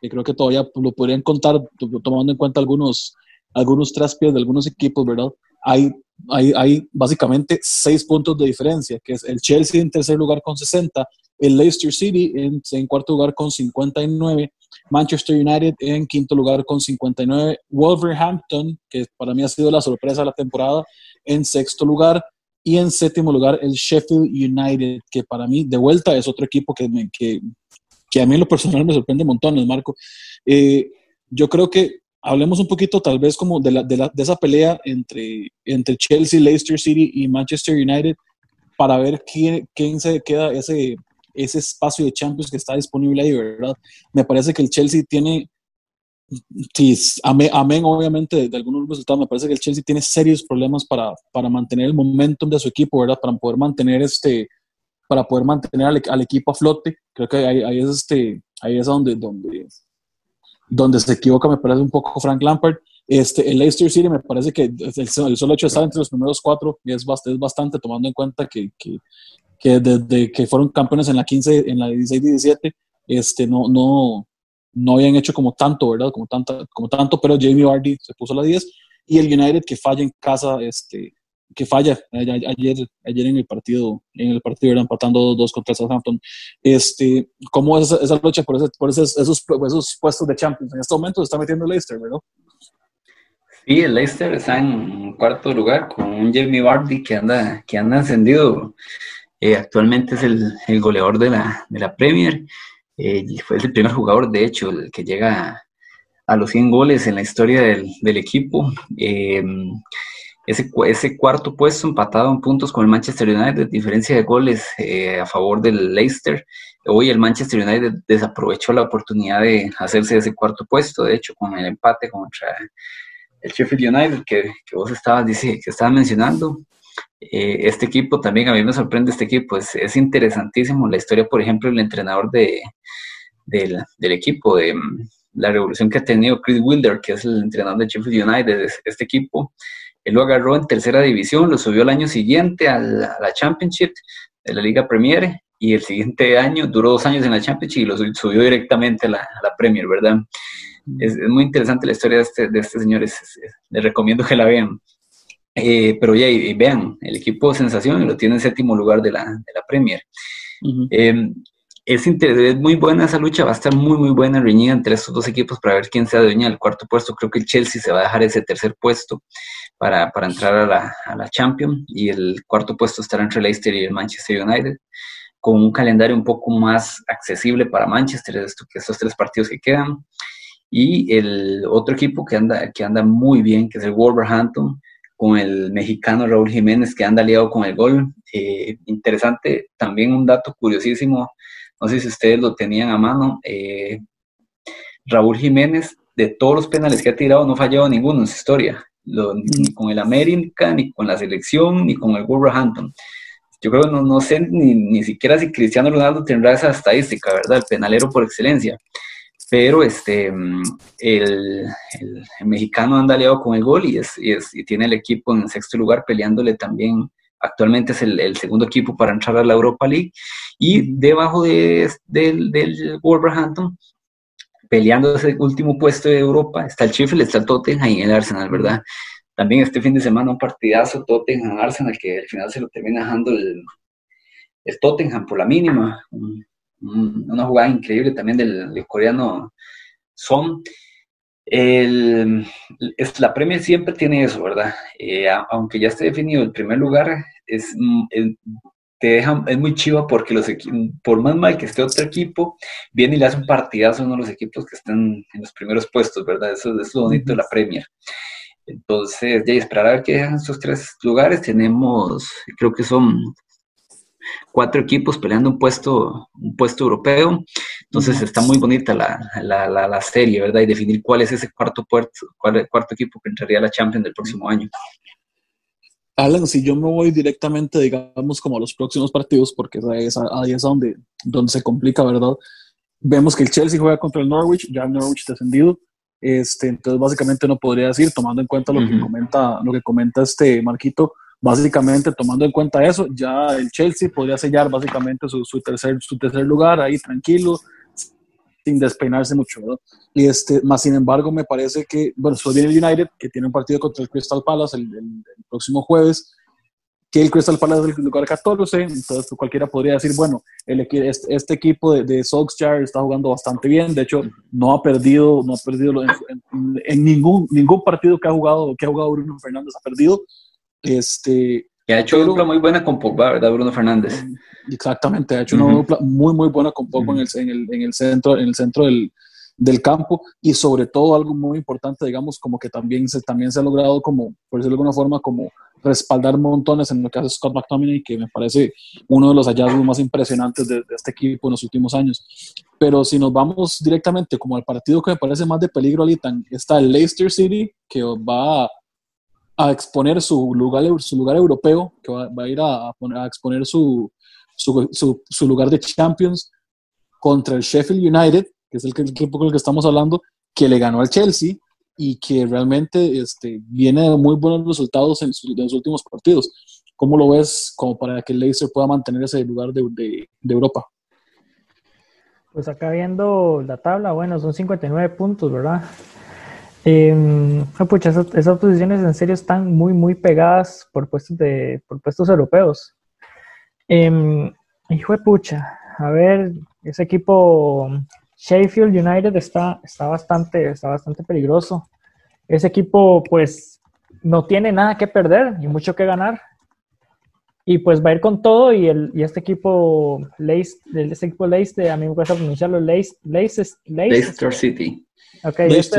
A: que creo que todavía lo podrían contar tomando en cuenta algunos, algunos traspiés de algunos equipos, ¿verdad? Hay, hay, hay básicamente seis puntos de diferencia, que es el Chelsea en tercer lugar con 60, el Leicester City en, en, cuarto lugar con 59, Manchester United en quinto lugar con 59, Wolverhampton, que para mí ha sido la sorpresa de la temporada, en sexto lugar, y en séptimo lugar el Sheffield United, que para mí de vuelta es otro equipo que, que a mí en lo personal me sorprende montones, Marco. Eh, yo creo que hablemos un poquito tal vez como de, la, de, la, de, esa pelea entre, entre Chelsea, Leicester City y Manchester United para ver quién, quién se queda ese, ese espacio de Champions que está disponible ahí, ¿verdad? Me parece que el Chelsea tiene, sí, amén, amén obviamente de algunos resultados, me parece que el Chelsea tiene serios problemas para, para mantener el momentum de su equipo, ¿verdad? Para poder mantener este, para poder mantener al, al equipo a flote. Creo que ahí, ahí, es este, ahí es donde, donde, donde se equivoca, me parece un poco Frank Lampard. Este, el Leicester City me parece que el, solo hecho de estar entre los primeros cuatro es, es bastante, tomando en cuenta que, que, que desde que fueron campeones en la 15, en la 16 y 17, este, no, no, no habían hecho como tanto, ¿verdad? Como, tanta, como tanto, pero Jamie Vardy se puso a la 10 y el United que falla en casa, este, que falla ayer, ayer en el partido, en el partido era empatando dos contra Southampton. Este, ¿Cómo es esa, lucha por, ese, por esos, esos, esos, puestos de Champions? En este momento se está metiendo Leicester, ¿verdad?
C: Sí, el Leicester está en cuarto lugar con un Jamie Vardy que anda, que anda encendido eh, actualmente es el, el, goleador de la, de la Premier. Eh, fue el primer jugador, de hecho, el que llega a los 100 goles en la historia del, del equipo. Eh, ese, cuarto puesto empatado en puntos con el Manchester United, diferencia de goles eh, a favor del Leicester. Hoy el Manchester United desaprovechó la oportunidad de hacerse ese cuarto puesto, de hecho, con el empate contra el Sheffield United que, que vos estabas, dice, que estabas mencionando. Eh, este equipo también, a mí me sorprende este equipo, es, es interesantísimo la historia, por ejemplo, el entrenador de, del, del equipo, de mm, la revolución que ha tenido Chris Wilder, que es el entrenador de Sheffield United, este equipo, él lo agarró en tercera división, lo subió el año siguiente a la, a la Championship de la Liga Premier y el siguiente año duró dos años en la Championship y lo subió directamente a la, a la Premier, ¿verdad? Es, es, muy interesante la historia de este, de este señor, es, es, les recomiendo que la vean. Eh, pero ya, y, vean, el equipo de sensación lo tiene en séptimo lugar de la, de la Premier. Uh -huh. eh, es, es, muy buena esa lucha, va a estar muy, muy buena reñida entre estos dos equipos para ver quién se adueña del cuarto puesto. Creo que el Chelsea se va a dejar ese tercer puesto para, para entrar a la, a la Champions y el cuarto puesto estará entre Leicester y el Manchester United con un calendario un poco más accesible para Manchester, estos tres partidos que quedan. Y el otro equipo que anda, que anda muy bien, que es el Wolverhampton, con el mexicano Raúl Jiménez que anda aliado con el gol. Eh, interesante, también un dato curiosísimo, no sé si ustedes lo tenían a mano, eh, Raúl Jiménez, de todos los penales que ha tirado, no ha fallado ninguno en su historia, ni con el América, ni con la selección, ni con el Wolverhampton. Yo creo que no, no sé ni, ni siquiera si Cristiano Ronaldo tendrá esa estadística, ¿verdad? El penalero por excelencia pero este, el, el, el, mexicano anda aliado con el gol y, es, y, es, y, tiene el equipo en sexto lugar peleándole también. Actualmente es el, el, segundo equipo para entrar a la Europa League y debajo de, del, del Wolverhampton, peleando ese último puesto de Europa, está el Sheffield, está el Tottenham y el Arsenal, ¿verdad? También este fin de semana un partidazo Tottenham-Arsenal que al final se lo termina dejando el, el Tottenham por la mínima, una jugada increíble también del, del coreano Son. El, es, la Premier siempre tiene eso, ¿verdad? Eh, aunque ya esté definido el primer lugar, es, el, te deja, es muy chiva porque los por más mal que esté otro equipo, viene y le hace un partidazo a uno de los equipos que están en los primeros puestos, ¿verdad? Eso, eso es lo bonito de la Premier. Entonces, ya esperar a ver qué dejan esos tres lugares. Tenemos, creo que son cuatro equipos peleando un puesto, un puesto europeo. Entonces está muy bonita la, la, la, serie, ¿verdad? Y definir cuál es ese cuarto, puerto, cuál, cuarto equipo que entraría a la Champions del próximo año.
A: Alan, si yo me voy directamente, digamos, como a los próximos partidos, porque ahí es, ahí es donde, donde se complica, ¿verdad? Vemos que el Chelsea juega contra el Norwich, ya el Norwich descendido. Este, entonces, básicamente no podría decir, tomando en cuenta lo, que, comenta, lo que comenta este Marquito, básicamente tomando en cuenta eso, ya el Chelsea podría sellar básicamente su, su, tercer, su tercer lugar ahí tranquilo, sin despeinarse mucho. Y este, más sin embargo, me parece que, bueno, después viene el United, que tiene un partido contra el Crystal Palace el, próximo jueves, que el Crystal Palace es el lugar 14, entonces cualquiera podría decir, bueno, el, este, este equipo de, de Solskjaer está jugando bastante bien, de hecho, no ha perdido, no ha perdido en, ningún, ningún partido que ha jugado, que ha jugado Bruno Fernández ha perdido, este,
C: que ha hecho una dupla muy buena con Pogba, ¿verdad, Bruno Fernández?
A: Exactamente, ha hecho una dupla muy, muy buena con Pogba en, el, en, el, en, el, centro, en el centro del, del, campo y sobre todo algo muy importante, digamos, como que también se, también se ha logrado como, por decirlo de alguna forma, como respaldar montones en lo que hace Scott McTominay, que me parece uno de los hallazgos más impresionantes de, de, este equipo en los últimos años. Pero si nos vamos directamente como al partido que me parece más de peligro ahorita, está el Leicester City, que va a exponer su lugar, su lugar europeo, que va, a ir a, a, exponer su, su, su, lugar de Champions contra el Sheffield United, que es el, equipo con el que estamos hablando, que le ganó al Chelsea y que realmente este, viene de muy buenos resultados en, los últimos partidos. ¿Cómo lo ves como para que el Leicester pueda mantener ese lugar de Europa?
D: Pues acá viendo la tabla, bueno, son 59 puntos, ¿verdad? Eh, pucha, esas, posiciones en serio están muy, muy pegadas por puestos, de, por puestos europeos. Eh, hijo de pucha, a ver, ese equipo Sheffield United está, está, bastante, está bastante peligroso. Ese equipo, pues, no tiene nada que perder y mucho que ganar. Y pues va a ir con todo y, el, y este equipo, Leicester, este equipo Leicester, a mí me cuesta pronunciarlo, Leicester, Leicester,
C: Leicester City.
D: Ok, es,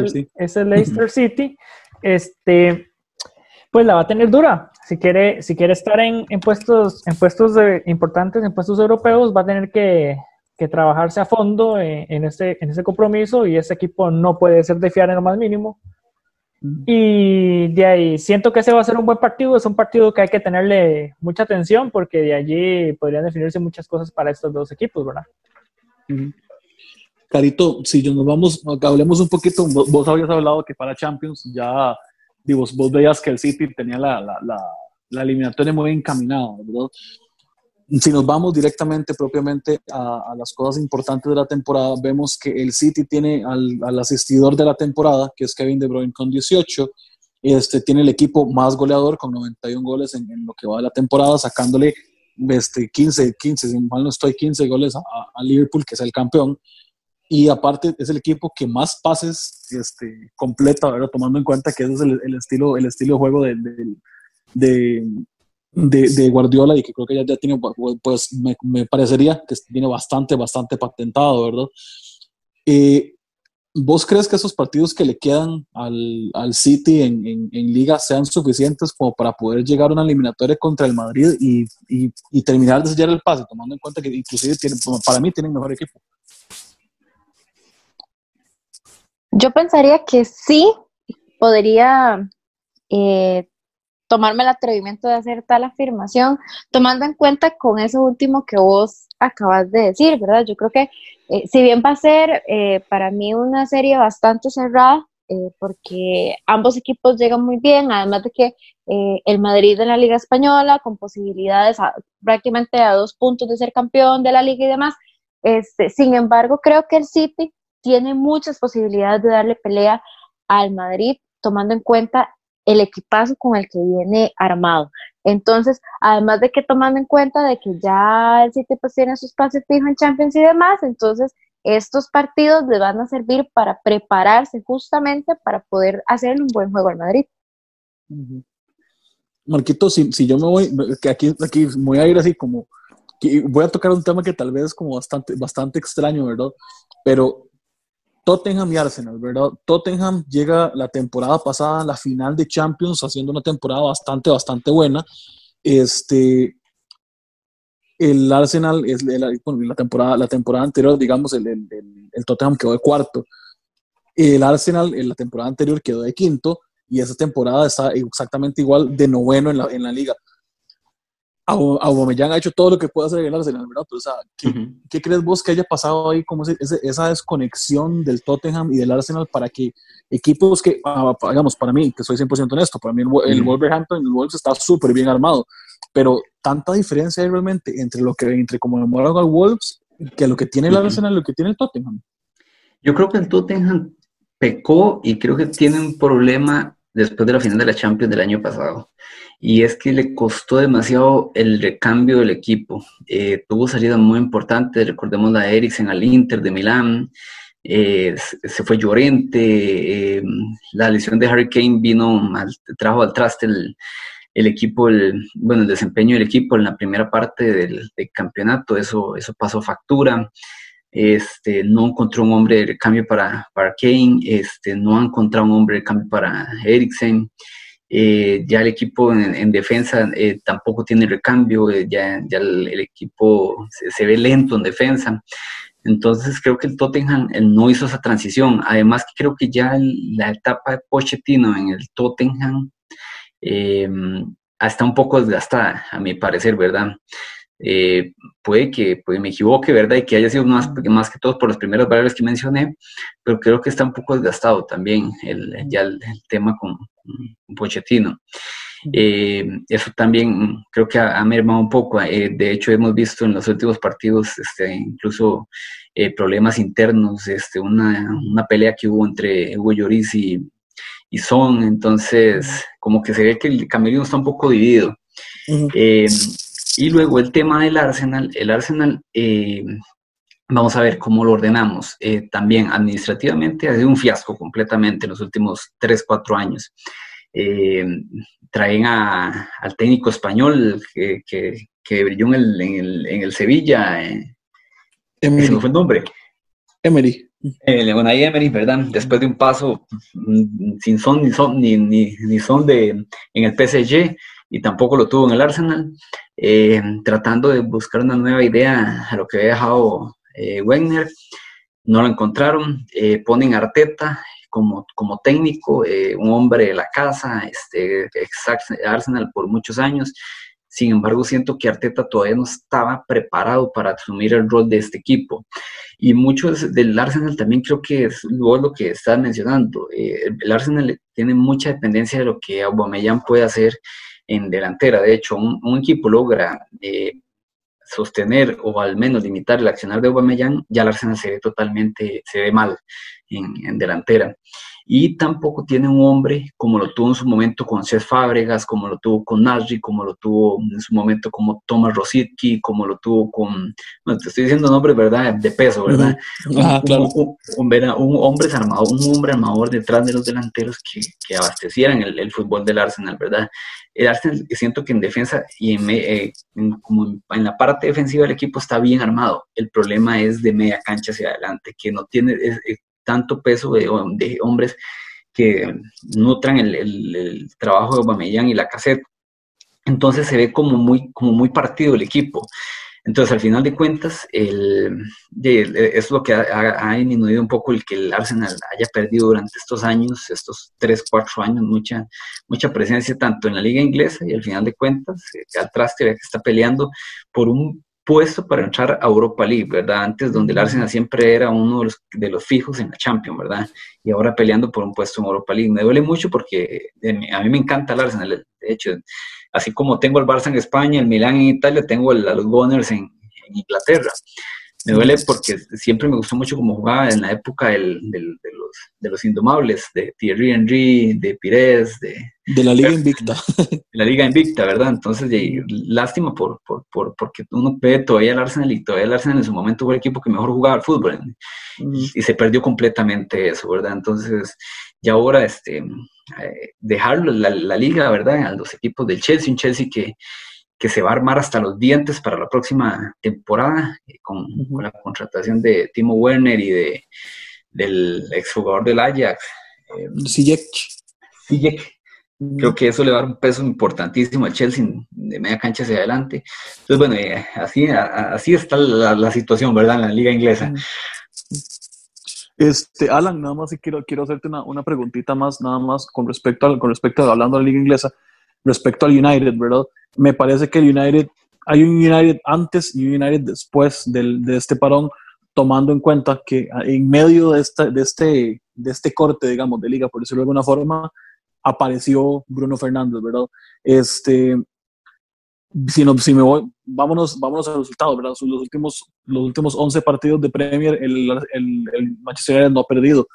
D: el, Leicester City. Este, pues la va a tener dura. Si quiere, si quiere estar en, en puestos, en puestos importantes, en puestos europeos, va a tener que, que trabajarse a fondo en, en, ese, en ese compromiso y ese equipo no puede ser de fiar en lo más mínimo. Y de ahí, siento que ese va a ser un buen partido, es un partido que hay que tenerle mucha atención porque de allí podrían definirse muchas cosas para estos dos equipos, ¿verdad?
A: Carito, si nos vamos, hablemos un poquito, vos, habías hablado que para Champions ya, digo, vos veías que el City tenía la, la, la, eliminatoria muy encaminada, ¿verdad? Si nos vamos directamente, propiamente a, las cosas importantes de la temporada, vemos que el City tiene al, asistidor de la temporada, que es Kevin De Bruyne con 18, este, tiene el equipo más goleador con 91 goles en, lo que va de la temporada, sacándole este, 15, 15, si mal no estoy, 15 goles a, Liverpool, que es el campeón. Y aparte es el equipo que más pases este, completa, tomando en cuenta que ese es el, estilo, el estilo de juego de, de, Guardiola y que creo que ya, ya tiene, pues me, me, parecería que tiene bastante, bastante patentado, ¿verdad? Eh, ¿Vos crees que esos partidos que le quedan al, al City en, en, liga sean suficientes como para poder llegar a una eliminatoria contra el Madrid y, y, y terminar de sellar el pase, tomando en cuenta que inclusive tienen, para mí tienen mejor equipo?
B: Yo pensaría que sí podría eh, tomarme el atrevimiento de hacer tal afirmación, tomando en cuenta con eso último que vos acabas de decir, ¿verdad? Yo creo que eh, si bien va a ser eh, para mí una serie bastante cerrada, porque ambos equipos llegan muy bien, además de que el Madrid en la Liga Española, con posibilidades prácticamente a dos puntos de ser campeón de la liga y demás, este, sin embargo, creo que el City tiene muchas posibilidades de darle pelea al Madrid, tomando en cuenta el equipazo con el que viene armado. Entonces, además de que tomando en cuenta de que ya el City pues tiene sus pases fijos en Champions y demás, entonces estos partidos le van a servir para prepararse justamente para poder hacer un buen juego al Madrid.
A: Marquito, si, si, yo me voy, que aquí, aquí voy a ir así como, voy a tocar un tema que tal vez es como bastante, bastante extraño, ¿verdad? Pero Tottenham y Arsenal, ¿verdad? Tottenham llega la temporada pasada a la final de Champions haciendo una temporada bastante, bastante buena. Este, el Arsenal, es la, temporada, la temporada anterior, digamos, el, el, el, Tottenham quedó de cuarto. El Arsenal en la temporada anterior quedó de quinto y esa temporada está exactamente igual de noveno en la, en la liga. Aubameyang ha hecho todo lo que puede hacer en el Arsenal, ¿verdad? Pero, o sea, ¿qué, crees vos que haya pasado ahí, como esa desconexión del Tottenham y del Arsenal para que equipos que, ah, digamos, para mí, que soy 100% honesto, para mí el, Wolverhampton y el Wolves está súper bien armado, pero tanta diferencia hay realmente entre lo que, entre como enamoraron al Wolves, que lo que tiene el Arsenal y lo que tiene el Tottenham.
C: Yo creo que el Tottenham pecó y creo que tiene un problema después de la final de la Champions del año pasado. Y es que le costó demasiado el recambio del equipo. Eh, tuvo salidas muy importantes, recordemos la Eriksen al Inter de Milán, eh, se fue Llorente, eh, la lesión de Harry Kane vino, al, trajo al traste el, equipo, el, bueno, el desempeño del equipo en la primera parte del, del campeonato, eso, eso pasó factura este, no encontró un hombre de cambio para, para Kane, este, no ha encontrado un hombre de cambio para Eriksen. Eh, ya el equipo en, defensa eh, tampoco tiene recambio, eh, ya, el, equipo se, ve lento en defensa. Entonces creo que el Tottenham no hizo esa transición. Además creo que ya la etapa de Pochettino en el Tottenham está un poco desgastada, a mi parecer, ¿verdad? Eh, puede que pues, me equivoque, ¿verdad? Y que haya sido más, más que todo por las primeras variables que mencioné, pero creo que está un poco desgastado también el, ya el, tema con, Pochettino. Eh, eso también creo que ha, mermado un poco. Eh, de hecho, hemos visto en los últimos partidos este, incluso problemas internos, este, una, una, pelea que hubo entre Hugo Lloris y, y Son. Entonces, como que se ve que el camerino está un poco dividido. Y luego el tema del Arsenal, el Arsenal, eh, vamos a ver cómo lo ordenamos. Eh, también administrativamente ha sido un fiasco completamente en los últimos 3, 4 años. Eh, traen al técnico español que, que, brilló en el, en el, en el Sevilla. Emery. fue el nombre.
A: Emery.
C: bueno, ahí Emery, ¿verdad? Después de un paso mm, sin son ni son, ni, ni, ni son de, en el PSG, y tampoco lo tuvo en el Arsenal, eh, tratando de buscar una nueva idea a lo que había dejado eh, Wegner. No lo encontraron, eh, ponen Arteta como, como técnico, un hombre de la casa, este, Arsenal por muchos años. Sin embargo, siento que Arteta todavía no estaba preparado para asumir el rol de este equipo. Y muchos del Arsenal también creo que es lo que estás mencionando. el Arsenal tiene mucha dependencia de lo que Aubameyang puede hacer en delantera. De hecho, un, equipo logra eh, sostener o al menos limitar el accionar de Aubameyang, ya el Arsenal se ve totalmente, se ve mal en delantera y tampoco tiene un hombre como lo tuvo en su momento con Cés Fábregas, como lo tuvo con Nasri, como lo tuvo en su momento como Thomas Rosicki, como lo tuvo con, bueno, te estoy diciendo nombres, ¿verdad? De peso, ¿verdad? un, un, hombre armado, un hombre armador detrás de los delanteros que, que abastecieran el, el, fútbol del Arsenal, ¿verdad? El Arsenal, siento que en defensa y en, eh, como en la parte defensiva del equipo está bien armado. El problema es de media cancha hacia adelante, que no tiene, tanto peso de, hombres que nutran el, trabajo de Aubameyang y la cassette. Entonces se ve como muy, como muy partido el equipo. Entonces, al final de cuentas, el, es lo que ha, disminuido un poco el que el Arsenal haya perdido durante estos años, estos 3, 4 años, mucha, mucha presencia tanto en la liga inglesa y al final de cuentas, eh, al traste que está peleando por un puesto para entrar a Europa League, ¿verdad? Antes donde el Arsenal siempre era uno de los, de los fijos en la Champions, ¿verdad? Y ahora peleando por un puesto en Europa League. Me duele mucho porque a mí me encanta el Arsenal. De hecho, así como tengo el Barça en España, el Milán en Italia, tengo a los Gunners en Inglaterra me duele porque siempre me gustó mucho cómo jugaba en la época del, de, los, de los indomables, de Thierry Henry, de Pires, de...
A: De la Liga Invicta.
C: De la Liga Invicta, ¿verdad? Entonces, lástima por, por, por, porque uno ve todavía el Arsenal y todavía el Arsenal en su momento fue el equipo que mejor jugaba al fútbol y, se perdió completamente eso, ¿verdad? Entonces, ya ahora, este, eh, dejarlo la, la liga, ¿verdad? A los equipos del Chelsea, un Chelsea que que se va a armar hasta los dientes para la próxima temporada eh, con, la contratación de Timo Werner y de, del exjugador del Ajax.
A: Eh,
C: Creo que eso le va a dar un peso importantísimo al Chelsea media cancha hacia adelante. Entonces, bueno, eh, así, así está la, situación, ¿verdad? En la liga inglesa.
A: Este, Alan, nada más quiero, quiero hacerte una, una preguntita más, nada más con respecto, al, con respecto a hablando de la liga inglesa, respecto al United, ¿verdad? Me parece que el United, hay un United antes y un United después del, de este parón, tomando en cuenta que en medio de, esta, de, este, de este corte, digamos, de liga, por decirlo de alguna forma, apareció Bruno Fernández, ¿verdad? Este, si, no, si me voy, vámonos, vámonos a los resultados, ¿verdad? Los últimos, los últimos 11 partidos de Premier, el, el, el Manchester United no ha perdido.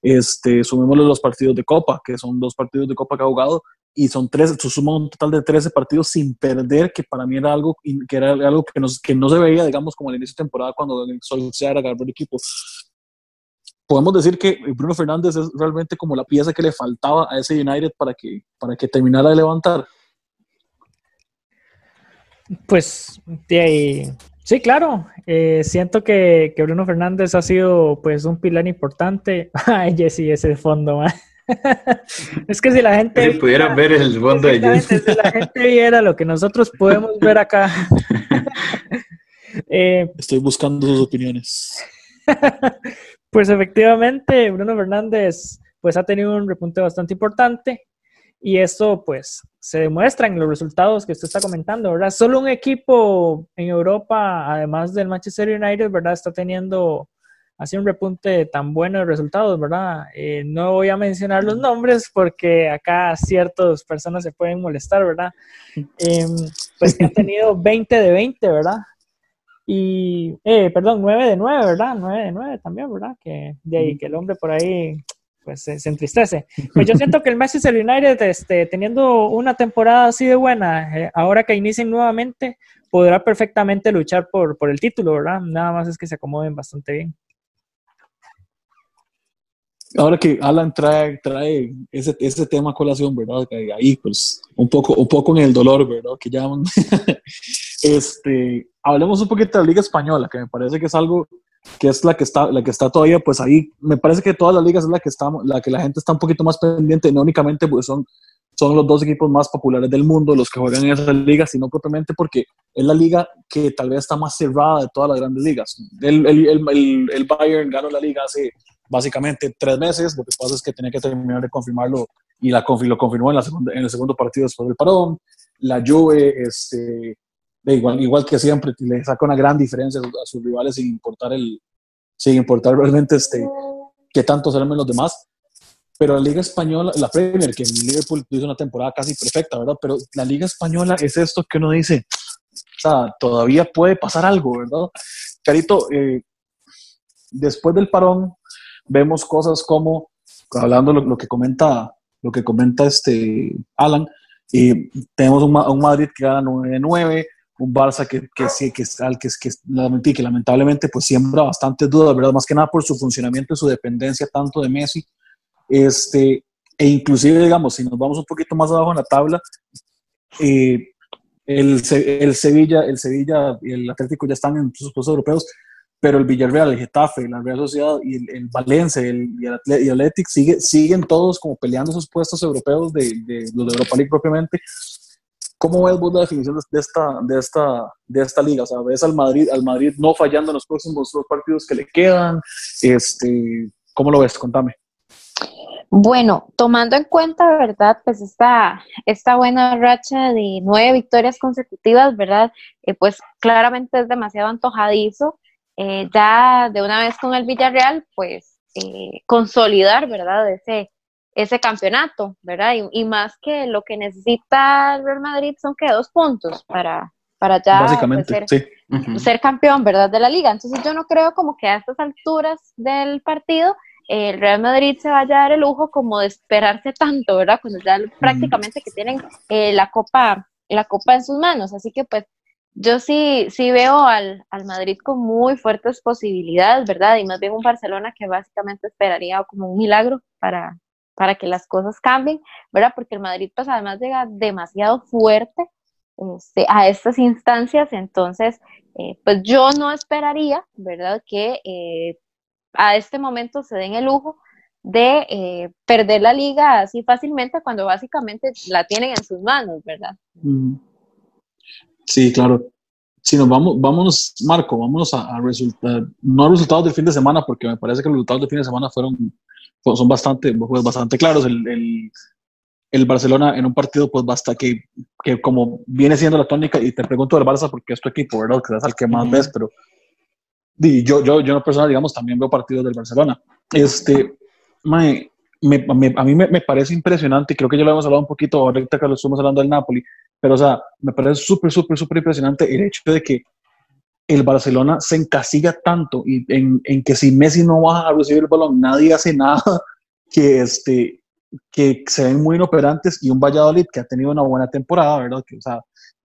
A: Este, sumémosle los partidos de Copa, que son dos partidos de Copa que ha jugado, y son tres, suma un total de 13 partidos sin perder, que para mí era algo que, era algo que, no, que no se veía, digamos, como al inicio de temporada cuando el Solskjaer agarró el equipo. Podemos decir que Bruno Fernández es realmente como la pieza que le faltaba a ese United para que, para que terminara de levantar.
D: Pues sí, claro. Eh, siento que, Bruno Fernández ha sido pues un pilar importante. Ay, Jesse, ese fondo, es que si la gente...
C: Si pudieran ver el fondo de
D: Jesse. Si la gente viera lo que nosotros podemos ver acá.
A: Eh, Estoy buscando sus opiniones.
D: pues efectivamente, Bruno Fernández pues ha tenido un repunte bastante importante. Y eso, pues, se demuestra en los resultados que usted está comentando, ¿verdad? Solo un equipo en Europa, además del Manchester United, ¿verdad? Está teniendo así un repunte tan bueno de resultados, ¿verdad? Eh, no voy a mencionar los nombres porque acá ciertas personas se pueden molestar, ¿verdad? Eh, pues que han tenido 20 de 20, ¿verdad? Y, eh, perdón, 9 de 9, ¿verdad? 9 de 9 también, ¿verdad? Que de ahí, que el hombre por ahí pues se, entristece. Pues yo siento que el Manchester United, este, teniendo una temporada así de buena, eh, ahora que inicien nuevamente, podrá perfectamente luchar por, por el título, ¿verdad? Nada más es que se acomoden bastante bien.
A: Ahora que Alan trae, trae ese, ese tema a colación, ¿verdad? Ahí, pues, un poco, un poco en el dolor, ¿verdad? Que llaman. este, hablemos un poquito de la Liga Española, que me parece que es algo que es la que está, la que está todavía, pues ahí, me parece que todas las ligas es la que está, la que la gente está un poquito más pendiente, no únicamente porque son, son los dos equipos más populares del mundo los que juegan en esa liga, sino propiamente porque es la liga que tal vez está más cerrada de todas las grandes ligas. El, el, el, el Bayern ganó la liga hace básicamente tres meses, lo que pasa es que tenía que terminar de confirmarlo y la, lo confirmó en, la segunda, en el segundo partido después del parón. La Juve, este, igual, igual que siempre, le saca una gran diferencia a sus rivales sin importar, el, sin importar realmente este, qué tanto se los demás. Pero la Liga Española, la Premier, que en Liverpool hizo una temporada casi perfecta, ¿verdad? Pero la Liga Española es esto que uno dice, o sea, todavía puede pasar algo, ¿verdad? Carito, eh, después del parón, vemos cosas como, hablando lo, lo que comenta, lo que comenta este Alan, y tenemos un, un Madrid que gana 9-9, un Barça que, que, sí, que, que, que, que lamentablemente pues siembra bastantes dudas, ¿verdad? Más que nada por su funcionamiento y su dependencia tanto de Messi. Este, e inclusive, digamos, si nos vamos un poquito más abajo en la tabla, eh, el, el, Sevilla, el Sevilla y el Atlético ya están en sus puestos europeos, pero el Villarreal, el Getafe, la Real Sociedad y el, Valencia el, y el Athletic sigue, siguen todos como peleando esos puestos europeos de, de los de Europa League propiamente ¿Cómo ves vos la definición de esta, de esta, de esta liga? O sea, ¿ves al Madrid, al Madrid no fallando en los próximos dos partidos que le quedan? Este, ¿Cómo lo ves? Contame.
B: Bueno, tomando en cuenta, ¿verdad? Pues esta, esta buena racha de nueve victorias consecutivas, ¿verdad? Eh, pues claramente es demasiado antojadizo. Eh, ya de una vez con el Villarreal, pues eh, consolidar, ¿verdad? Ese, ese campeonato, ¿verdad? Y, más que lo que necesita el Real Madrid son que dos puntos para, para ya
A: pues, ser,
B: ser, campeón, ¿verdad? De la liga. Entonces yo no creo como que a estas alturas del partido el Real Madrid se vaya a dar el lujo como de esperarse tanto, ¿verdad? Cuando ya prácticamente que tienen eh, la copa la copa en sus manos. Así que pues yo sí, sí veo al, al, Madrid con muy fuertes posibilidades, ¿verdad? Y más bien un Barcelona que básicamente esperaría como un milagro para, para que las cosas cambien, ¿verdad? Porque el Madrid pues además llega demasiado fuerte este, a estas instancias, entonces eh, pues yo no esperaría, ¿verdad? Que eh, a este momento se den el lujo de eh, perder la liga así fácilmente cuando básicamente la tienen en sus manos, ¿verdad?
A: Sí, claro. Si nos vamos, vámonos, Marco, vámonos a, a resultados, no a resultados del fin de semana, porque me parece que los resultados del fin de semana fueron, son bastante, pues, bastante claros. El, el, el, Barcelona en un partido, pues basta que, que como viene siendo la tónica, y te pregunto del Barça porque es tu equipo, ¿verdad? Que es al que más ves, pero yo, yo, yo en persona, digamos, también veo partidos del Barcelona. Este, me, me, a mí me, me, parece impresionante, y creo que ya lo hemos hablado un poquito ahorita que lo estamos hablando del Napoli, pero o sea, me parece súper, súper, súper impresionante el hecho de que el Barcelona se encasilla tanto y en, en, que si Messi no va a recibir el balón, nadie hace nada, que, este, que se ven muy inoperantes y un Valladolid que ha tenido una buena temporada, ¿verdad? Que, o sea,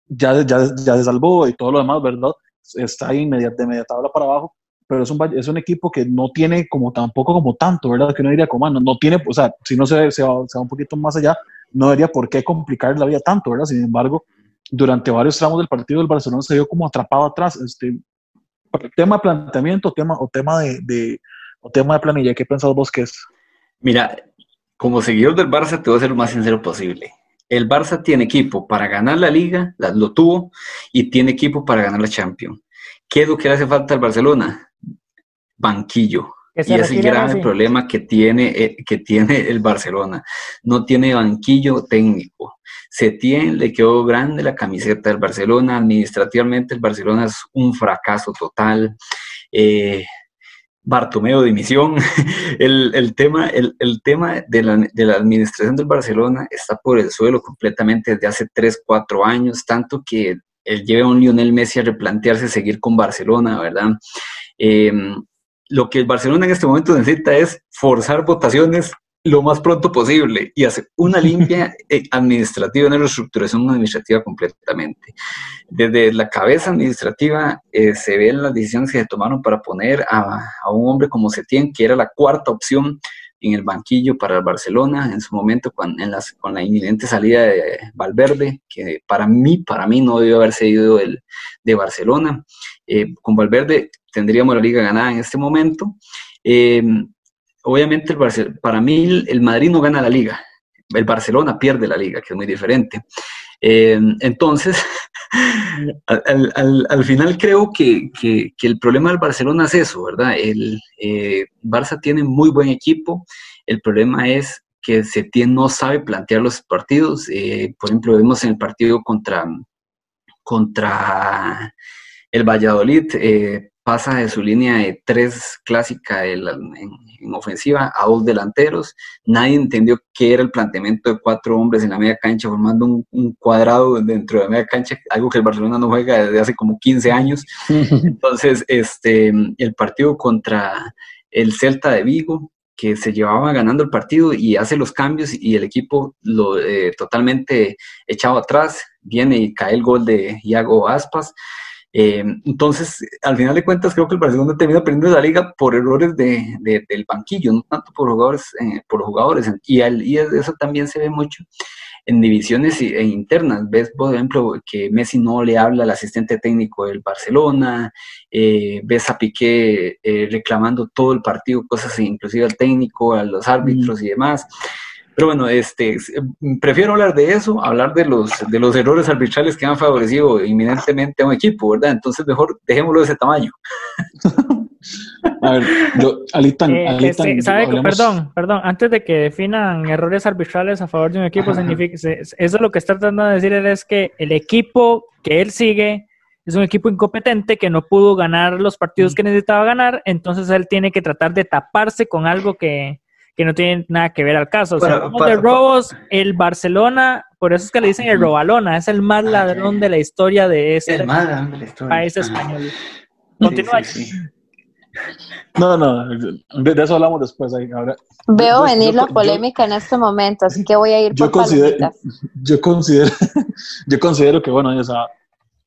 A: ya, ya, ya se salvó y todo lo demás, ¿verdad? Está ahí de media tabla para abajo, pero es un, es un equipo que no tiene como tampoco como tanto, ¿verdad? Que no diría como, no, no tiene, o sea, si no se, se, va, se va un poquito más allá, no debería por qué complicar la vida tanto, ¿verdad? Sin embargo, durante varios tramos del partido el Barcelona se vio como atrapado atrás. Este, tema de planteamiento tema, o, tema de, de, o tema de planilla, ¿qué pensás vos que es?
C: Mira, como seguidor del Barça te voy a ser lo más sincero posible. El Barça tiene equipo para ganar la liga, lo tuvo, y tiene equipo para ganar la Champions. ¿Qué es lo que le hace falta al Barcelona? Banquillo. Y es el gran problema que tiene, eh, que tiene el Barcelona. No tiene banquillo técnico. tiene, le quedó grande la camiseta del Barcelona. Administrativamente el Barcelona es un fracaso total. Eh, Bartomeo dimisión. el, el, tema, el, el tema de, la, de, la, administración del Barcelona está por el suelo completamente desde hace 3, 4 años, tanto que él lleva a un Lionel Messi a replantearse seguir con Barcelona, ¿verdad? Eh, lo que el Barcelona en este momento necesita es forzar votaciones lo más pronto posible y hacer una limpia eh, administrativa, una reestructuración administrativa completamente. Desde la cabeza administrativa eh, se ven las decisiones que se tomaron para poner a, a un hombre como Setién, que era la cuarta opción en el banquillo para el Barcelona en su momento con, en las, con la inminente salida de Valverde, que para mí, para mí no debió haberse ido el, de Barcelona. Eh, con Valverde tendríamos la liga ganada en este momento. Eh, obviamente, para mí el Madrid no gana la liga, el Barcelona pierde la liga, que es muy diferente. Eh, entonces, al, al, al, final creo que, que, el problema del Barcelona es eso, ¿verdad? El eh, Barça tiene muy buen equipo, el problema es que Setién no sabe plantear los partidos. Por ejemplo, vemos en el partido contra, contra el Valladolid, pasa de su línea de tres clásica en, en, ofensiva a dos delanteros. Nadie entendió qué era el planteamiento de cuatro hombres en la media cancha, formando un, un, cuadrado dentro de la media cancha, algo que el Barcelona no juega desde hace como 15 años. Entonces, este, el partido contra el Celta de Vigo, que se llevaba ganando el partido y hace los cambios y el equipo lo eh, totalmente echado atrás, viene y cae el gol de Iago Aspas. Eh, entonces, al final de cuentas, creo que el Barcelona termina perdiendo la liga por errores de, de, del banquillo, no tanto por jugadores, eh, por jugadores. Y, al, y, eso también se ve mucho en divisiones e internas. Ves, por ejemplo, que Messi no le habla al asistente técnico del Barcelona, eh, ves a Piqué eh, reclamando todo el partido, cosas inclusive al técnico, a los árbitros mm. y demás. Pero bueno, este, prefiero hablar de eso, hablar de los, de los errores arbitrales que han favorecido inminentemente a un equipo, ¿verdad? Entonces mejor dejémoslo de ese tamaño.
A: a ver, yo, Alitan, eh, Alitan
D: este, ¿sabe? Perdón, perdón, antes de que definan errores arbitrales a favor de un equipo, significa, eso lo que está tratando de decir es que el equipo que él sigue es un equipo incompetente que no pudo ganar los partidos mm. que necesitaba ganar, entonces él tiene que tratar de taparse con algo que, que no tienen nada que ver al caso. O sea, bueno, de robos, el Barcelona, por eso es que le dicen el Robalona, es el más ah, ladrón de la historia de ese
C: el más ladrón de la historia.
D: país español. Continúa.
A: Sí, sí, no, no, de, eso hablamos después. Ahí. Ahora,
B: Veo yo, venir yo, la polémica yo, en este momento, así que voy a ir por
A: yo considero, yo considero, yo considero que, bueno, o sea,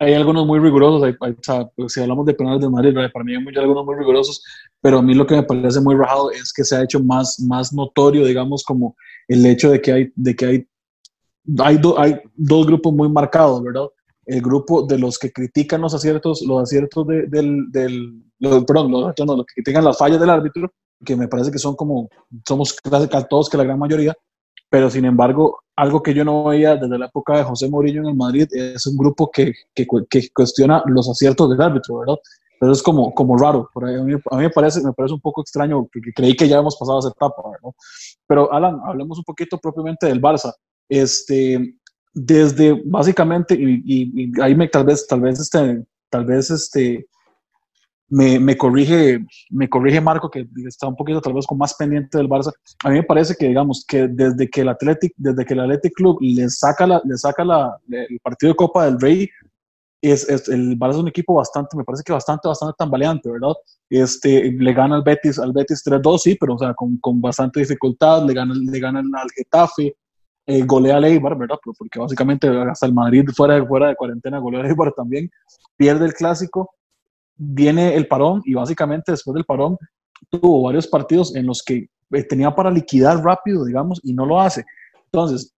A: hay algunos muy rigurosos, hay, hay, o sea, pues, si hablamos de penales de Madrid, para mí hay algunos muy rigurosos, pero a mí lo que me parece muy rajado es que se ha hecho más, más notorio, digamos, como el hecho de que hay, de que hay, hay, do, hay dos grupos muy marcados, ¿verdad? El grupo de los que critican los aciertos, los aciertos de, del, del los, perdón, los, no, los que critican las fallas del árbitro, que me parece que son como, somos casi todos que la gran mayoría, pero sin embargo algo que yo no veía desde la época de José Mourinho en el Madrid, es un grupo que, que, que cuestiona los aciertos del árbitro, ¿verdad? Pero es como, como raro, por a, mí, me, parece, me parece un poco extraño, porque creí que ya hemos pasado esa etapa, ¿verdad? Pero Alan, hablemos un poquito propiamente del Barça. Este, desde básicamente, y, y, ahí me, tal vez, tal vez, este, tal vez este, me, me, corrige, me corrige Marco, que está un poquito tal vez con más pendiente del Barça. A mí me parece que, digamos, que desde que el Athletic, desde que el Athletic Club le saca, la, le saca la, el partido de Copa del Rey, es, el Barça es un equipo bastante, me parece que bastante, bastante tambaleante, ¿verdad? Este, le gana al Betis, al Betis 3-2, sí, pero o sea, con, con, bastante dificultad, le gana, le gana al Getafe, eh, golea al Eibar, ¿verdad? Porque básicamente hasta el Madrid fuera de, fuera de cuarentena golea al Eibar también, pierde el clásico, viene el parón y básicamente después del parón tuvo varios partidos en los que eh, tenía para liquidar rápido, digamos, y no lo hace. Entonces,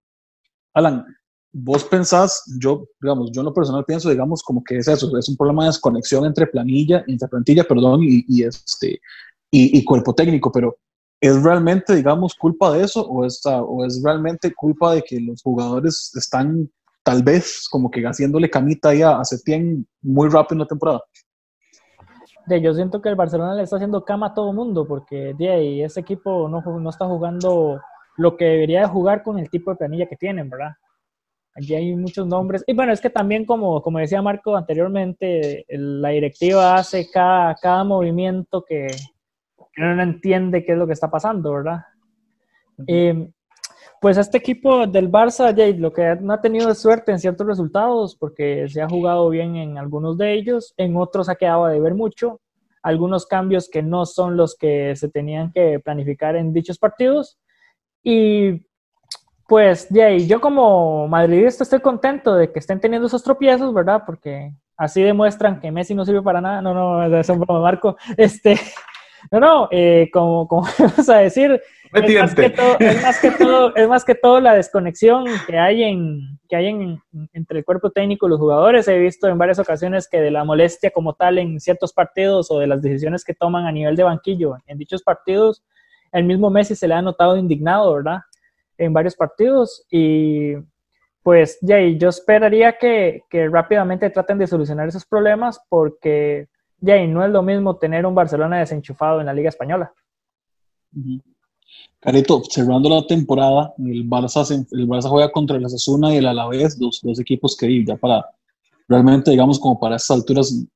A: Alan, vos pensás, yo, digamos, yo en lo personal pienso, digamos, como que es eso, es un problema de desconexión entre planilla, entre plantilla, perdón, y, este, y, cuerpo técnico, pero ¿es realmente, digamos, culpa de eso o, está, o es realmente culpa de que los jugadores están tal vez como que haciéndole camita ya a Setién muy rápido en la temporada?
D: yo siento que el Barcelona le está haciendo cama a todo mundo porque de ahí, ese equipo no, no está jugando lo que debería de jugar con el tipo de planilla que tienen, ¿verdad? Allí hay muchos nombres. Y bueno, es que también, como, como decía Marco anteriormente, la directiva hace cada, cada movimiento que, que no entiende qué es lo que está pasando, ¿verdad? Pues este equipo del Barça, Jay, lo que no ha tenido suerte en ciertos resultados, porque se ha jugado bien en algunos de ellos, en otros ha quedado de ver mucho, algunos cambios que no son los que se tenían que planificar en dichos partidos. Y pues, Jay, yo como madridista estoy contento de que estén teniendo esos tropiezos, ¿verdad? Porque así demuestran que Messi no sirve para nada. No, no, es un broma, Marco. Este, no, no, eh, como, como vamos a decir, es más, que todo, es más, que todo, es más que todo la desconexión que hay, en, que hay en, entre el cuerpo técnico y los jugadores. He visto en varias ocasiones que de la molestia como tal en ciertos partidos o de las decisiones que toman a nivel de banquillo en dichos partidos, el mismo Messi se le ha notado indignado, ¿verdad? En varios partidos y pues ya, yo esperaría que, que rápidamente traten de solucionar esos problemas porque ya, no es lo mismo tener un Barcelona desenchufado en la Liga Española.
A: Carito, cerrando la temporada, el Barça, el Barça juega contra el Asuna y el Alavés, dos, dos equipos que ya para, realmente, digamos, como para estas alturas,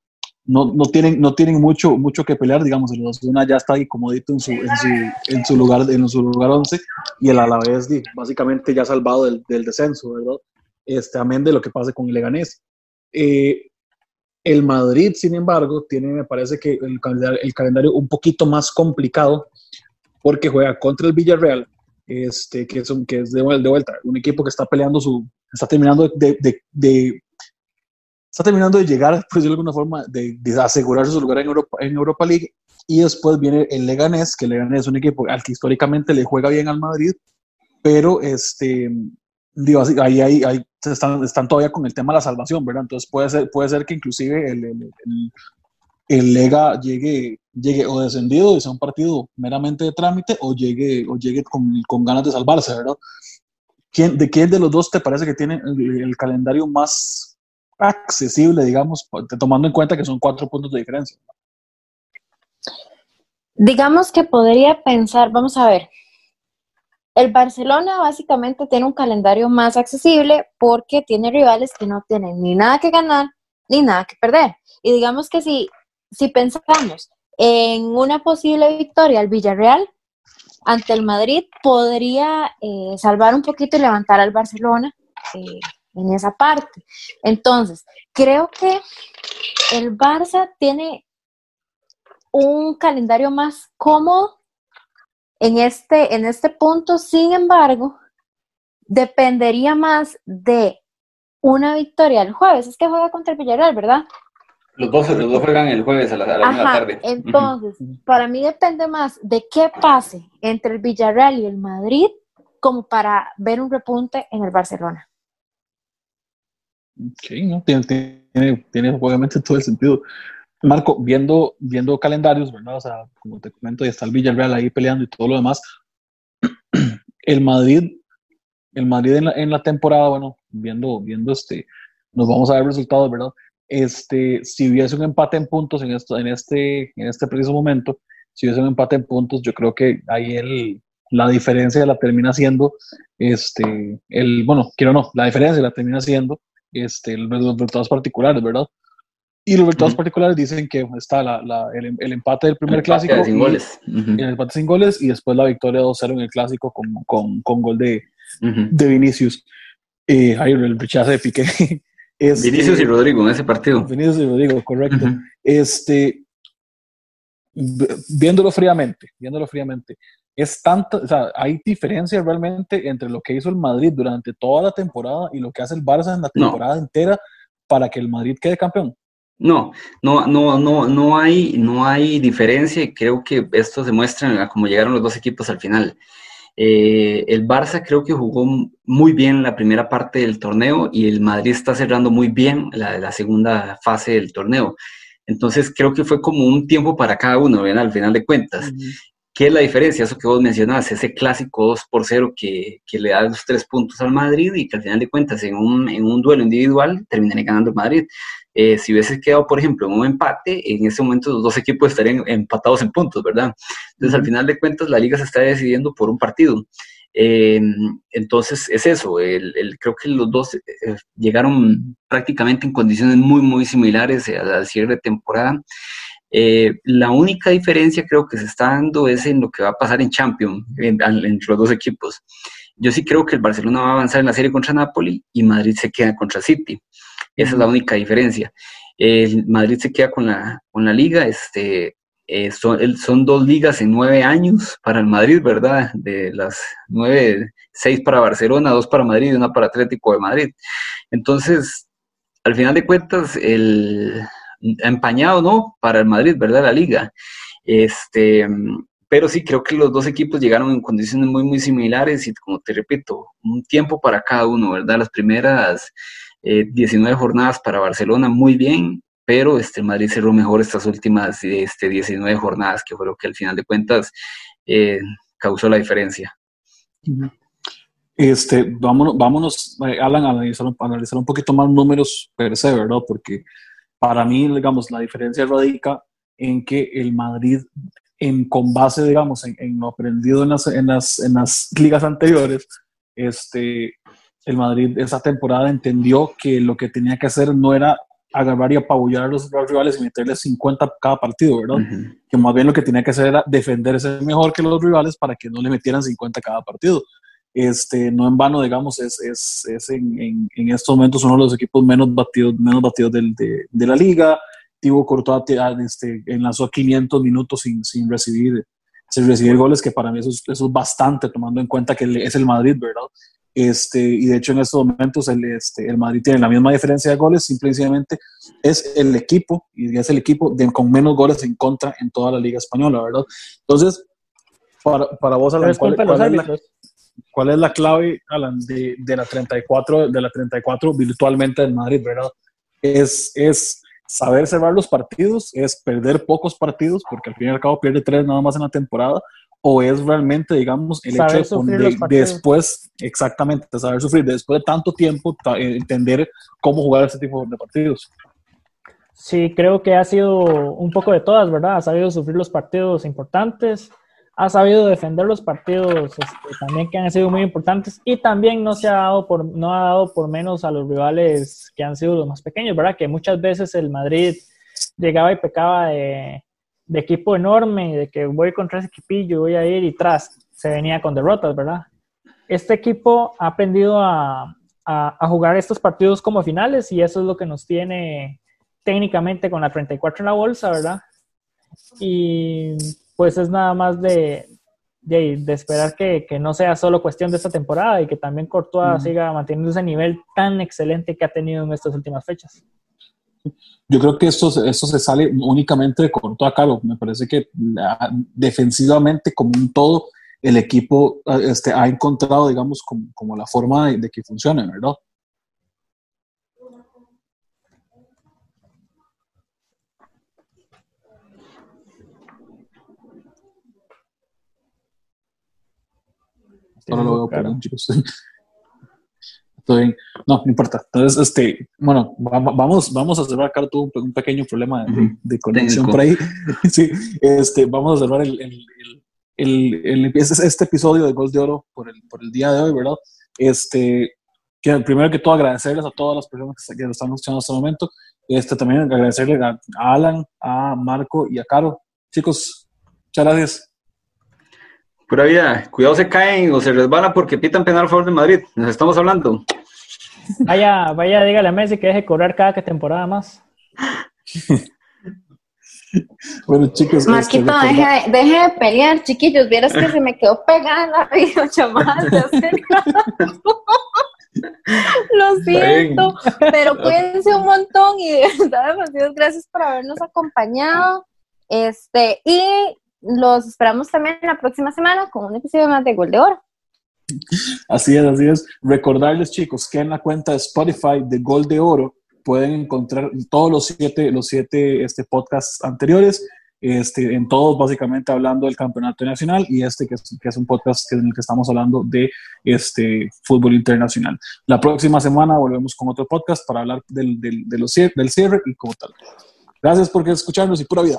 A: no, no, tienen, no tienen mucho, mucho que pelear, digamos, el Asuna ya está ahí comodito en su, en su, en su lugar en su lugar 11 y el Alavés básicamente ya salvado del, del, descenso, ¿verdad? Este, amén de lo que pase con el Leganés. Eh, el Madrid, sin embargo, tiene, me parece que el calendario, un poquito más complicado porque juega contra el Villarreal, este, que es, un, que es de, vuelta, un equipo que está peleando su, está terminando de, está terminando de llegar, pues de alguna forma, de, asegurar su lugar en Europa, en Europa League, y después viene el Leganés, que el Leganés es un equipo al que históricamente le juega bien al Madrid, pero este, digo, ahí, ahí, ahí están, están, todavía con el tema de la salvación, ¿verdad? Entonces puede ser, puede ser que inclusive el, el, el, Lega llegue, llegue o descendido y sea un partido meramente de trámite o llegue, o llegue con, con ganas de salvarse, ¿verdad? ¿Quién, ¿De quién de los dos te parece que tiene el, calendario más accesible, digamos, tomando en cuenta que son cuatro puntos de diferencia?
B: Digamos que podría pensar, vamos a ver, el Barcelona básicamente tiene un calendario más accesible porque tiene rivales que no tienen ni nada que ganar ni nada que perder. Y digamos que si, si pensamos en una posible victoria al Villarreal ante el Madrid, podría eh, salvar un poquito y levantar al Barcelona eh, en esa parte. Entonces, creo que el Barça tiene un calendario más cómodo en este, en este punto, sin embargo, dependería más de una victoria el jueves. Es que juega contra el Villarreal, ¿verdad?
C: Los dos, los dos juegan el jueves a la, a la tarde.
B: Entonces, para mí depende más de qué pase entre el Villarreal y el Madrid como para ver un repunte en el Barcelona.
A: Ok, ¿no? tiene, tiene, tiene obviamente todo el sentido. Marco, viendo, viendo calendarios, ¿verdad? O sea, como te comento, y está el Villarreal ahí peleando y todo lo demás. El Madrid, el Madrid en la, en la temporada, bueno, viendo, viendo este, nos vamos a ver resultados, ¿verdad? Este, si hubiese un empate en puntos en, esto, en, este, en este preciso momento, si hubiese un empate en puntos, yo creo que ahí el, la diferencia la termina siendo, este, el, bueno, quiero no, la diferencia la termina siendo este, los resultados particulares, ¿verdad? Y los resultados particulares dicen que está la, la, el, el, empate del primer clásico.
C: Sin goles.
A: El empate sin goles y después la victoria 2-0 en el clásico con, con, con gol de, de Vinicius. Eh, el rechazo de Piqué.
C: Este, Vinicius y Rodrigo en ese partido.
A: Vinicius y Rodrigo, correcto. Este, viéndolo fríamente, viéndolo fríamente, es tanto, o sea, hay diferencia realmente entre lo que hizo el Madrid durante toda la temporada y lo que hace el Barça en la temporada entera para que el Madrid quede campeón.
C: No, no, no, no, no hay, no hay diferencia y creo que esto demuestra cómo llegaron los dos equipos al final. Eh, el Barça creo que jugó muy bien la primera parte del torneo y el Madrid está cerrando muy bien la, la segunda fase del torneo. Entonces creo que fue como un tiempo para cada uno, ¿ven? al final de cuentas. ¿Qué es la diferencia? Eso que vos mencionabas, ese clásico 2 por 0 que, que, le da los tres puntos al Madrid y que al final de cuentas en un, en un duelo individual terminaría ganando el Madrid. Eh, si hubiese quedado, por ejemplo, en un empate, en ese momento los dos equipos estarían empatados en puntos, ¿verdad? Entonces, al final de cuentas, la liga se está decidiendo por un partido. Eh, entonces, es eso. El, creo que los dos eh, llegaron prácticamente en condiciones muy, muy similares al cierre de temporada. La única diferencia creo que se está dando es en lo que va a pasar en Champions, entre los dos equipos. Yo sí creo que el Barcelona va a avanzar en la serie contra Napoli y Madrid se queda contra City. Esa es la única diferencia. El Madrid se queda con la, con la liga, este, eh, son, son, dos ligas en nueve años para el Madrid, ¿verdad? De las nueve, seis para Barcelona, dos para Madrid y una para Atlético de Madrid. Entonces, al final de cuentas, el empañado, ¿no? Para el Madrid, ¿verdad? La liga. Este, pero sí, creo que los dos equipos llegaron en condiciones muy, muy similares y como te repito, un tiempo para cada uno, ¿verdad? Las primeras 19 eh, jornadas para Barcelona, muy bien, pero este, Madrid cerró mejor estas últimas este, 19 jornadas, que fue lo que al final de cuentas eh, causó la diferencia.
A: Este, vámonos, vámonos eh, Alan, a analizar, analizar, un poquito más números per se, ¿verdad? Porque para mí, digamos, la diferencia radica en que el Madrid, en, con base, digamos, en, en lo aprendido en las, en, las, en las ligas anteriores, este, el Madrid esa temporada entendió que lo que tenía que hacer no era agarrar y apabullar a los, rivales y meterles 50 cada partido, ¿verdad? Que más bien lo que tenía que hacer era defenderse mejor que los rivales para que no le metieran 50 cada partido. Este, no en vano, digamos, es, es, es en, en, estos momentos uno de los equipos menos batidos, menos batidos del, de, de, la liga. Thibaut Courtois este, enlazó 500 minutos sin, sin recibir sin recibir goles, que para mí eso es, eso es bastante, tomando en cuenta que es el Madrid, ¿verdad? Este, y de hecho en estos momentos el, este, el Madrid tiene la misma diferencia de goles, simplemente es el equipo, y es el equipo de, con menos goles en contra en toda la Liga Española, ¿verdad? Entonces, para, para vos, Alan, ¿cuál, cuál, es la, ¿cuál, es la, clave, Alan, de, de, la 34, de la 34 virtualmente del Madrid, ¿verdad? Es, es saber cerrar los partidos, es perder pocos partidos, porque al fin y al cabo pierde tres nada más en la temporada, o es realmente, digamos, el hecho de, después, exactamente, saber sufrir, después de tanto tiempo, eh, entender cómo jugar ese tipo de partidos.
D: Sí, creo que ha sido un poco de todas, ¿verdad? Ha sabido sufrir los partidos importantes, ha sabido defender los partidos este, también que han sido muy importantes y también no se ha dado por no ha dado por menos a los rivales que han sido los más pequeños, ¿verdad? Que muchas veces el Madrid llegaba y pecaba de, de equipo enorme, de que voy contra ese equipillo, voy a ir y tras, se venía con derrotas, ¿verdad? Este equipo ha aprendido a, a, jugar estos partidos como finales y eso es lo que nos tiene técnicamente con la 34 en la bolsa, ¿verdad? Y pues es nada más de, de, esperar que, que, no sea solo cuestión de esta temporada y que también Courtois siga manteniendo ese nivel tan excelente que ha tenido en estas últimas fechas.
A: Yo creo que esto, esto se sale únicamente de corto a caro. Me parece que ah, defensivamente, como un todo, el equipo ah, este, ha encontrado, digamos, como, como la forma de, que funcione, ¿verdad? Ahora lo veo, perdón, chicos. todo bien. No, no importa. Entonces, este, bueno, vamos, vamos a cerrar. Carlos tuvo un, pequeño problema de, conexión por ahí. sí, este, vamos a cerrar el, el, el, el, este episodio de Gol de Oro por el, por el día de hoy, ¿verdad? Este, que primero que todo agradecerles a todas las personas que, nos están escuchando en este momento. Este, también agradecerle a, Alan, a Marco y a Caro. Chicos, muchas gracias.
C: Pura vida, cuidado se caen o se resbalan porque pitan penal a favor de Madrid. Nos estamos hablando.
D: Vaya, vaya, dígale a Messi que deje correr cada temporada más.
A: bueno, chicos.
B: Este, Marquito, deje, deje, de pelear, chiquillos. Vieras que se me quedó pegada en la videollamada. Lo siento, pero cuídense un montón y de verdad, demasiadas gracias por habernos acompañado. Este, y los esperamos también la próxima semana con un episodio más de Gol de Oro.
A: Así es, así es. Recordarles, chicos, que en la cuenta de Spotify de Gol de Oro pueden encontrar todos los siete, los siete este, podcasts anteriores, este, en todos básicamente hablando del campeonato nacional y este que es, que es un podcast en el que estamos hablando de este, fútbol internacional. La próxima semana volvemos con otro podcast para hablar del, del, de los, del cierre y como tal. Gracias por escucharnos y pura vida.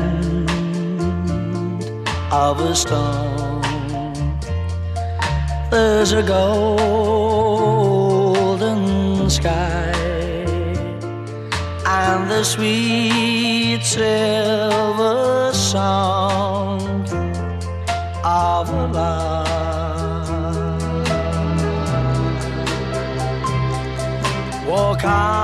A: of a storm. There's a golden sky and the sweet silver song of a love. Walk on.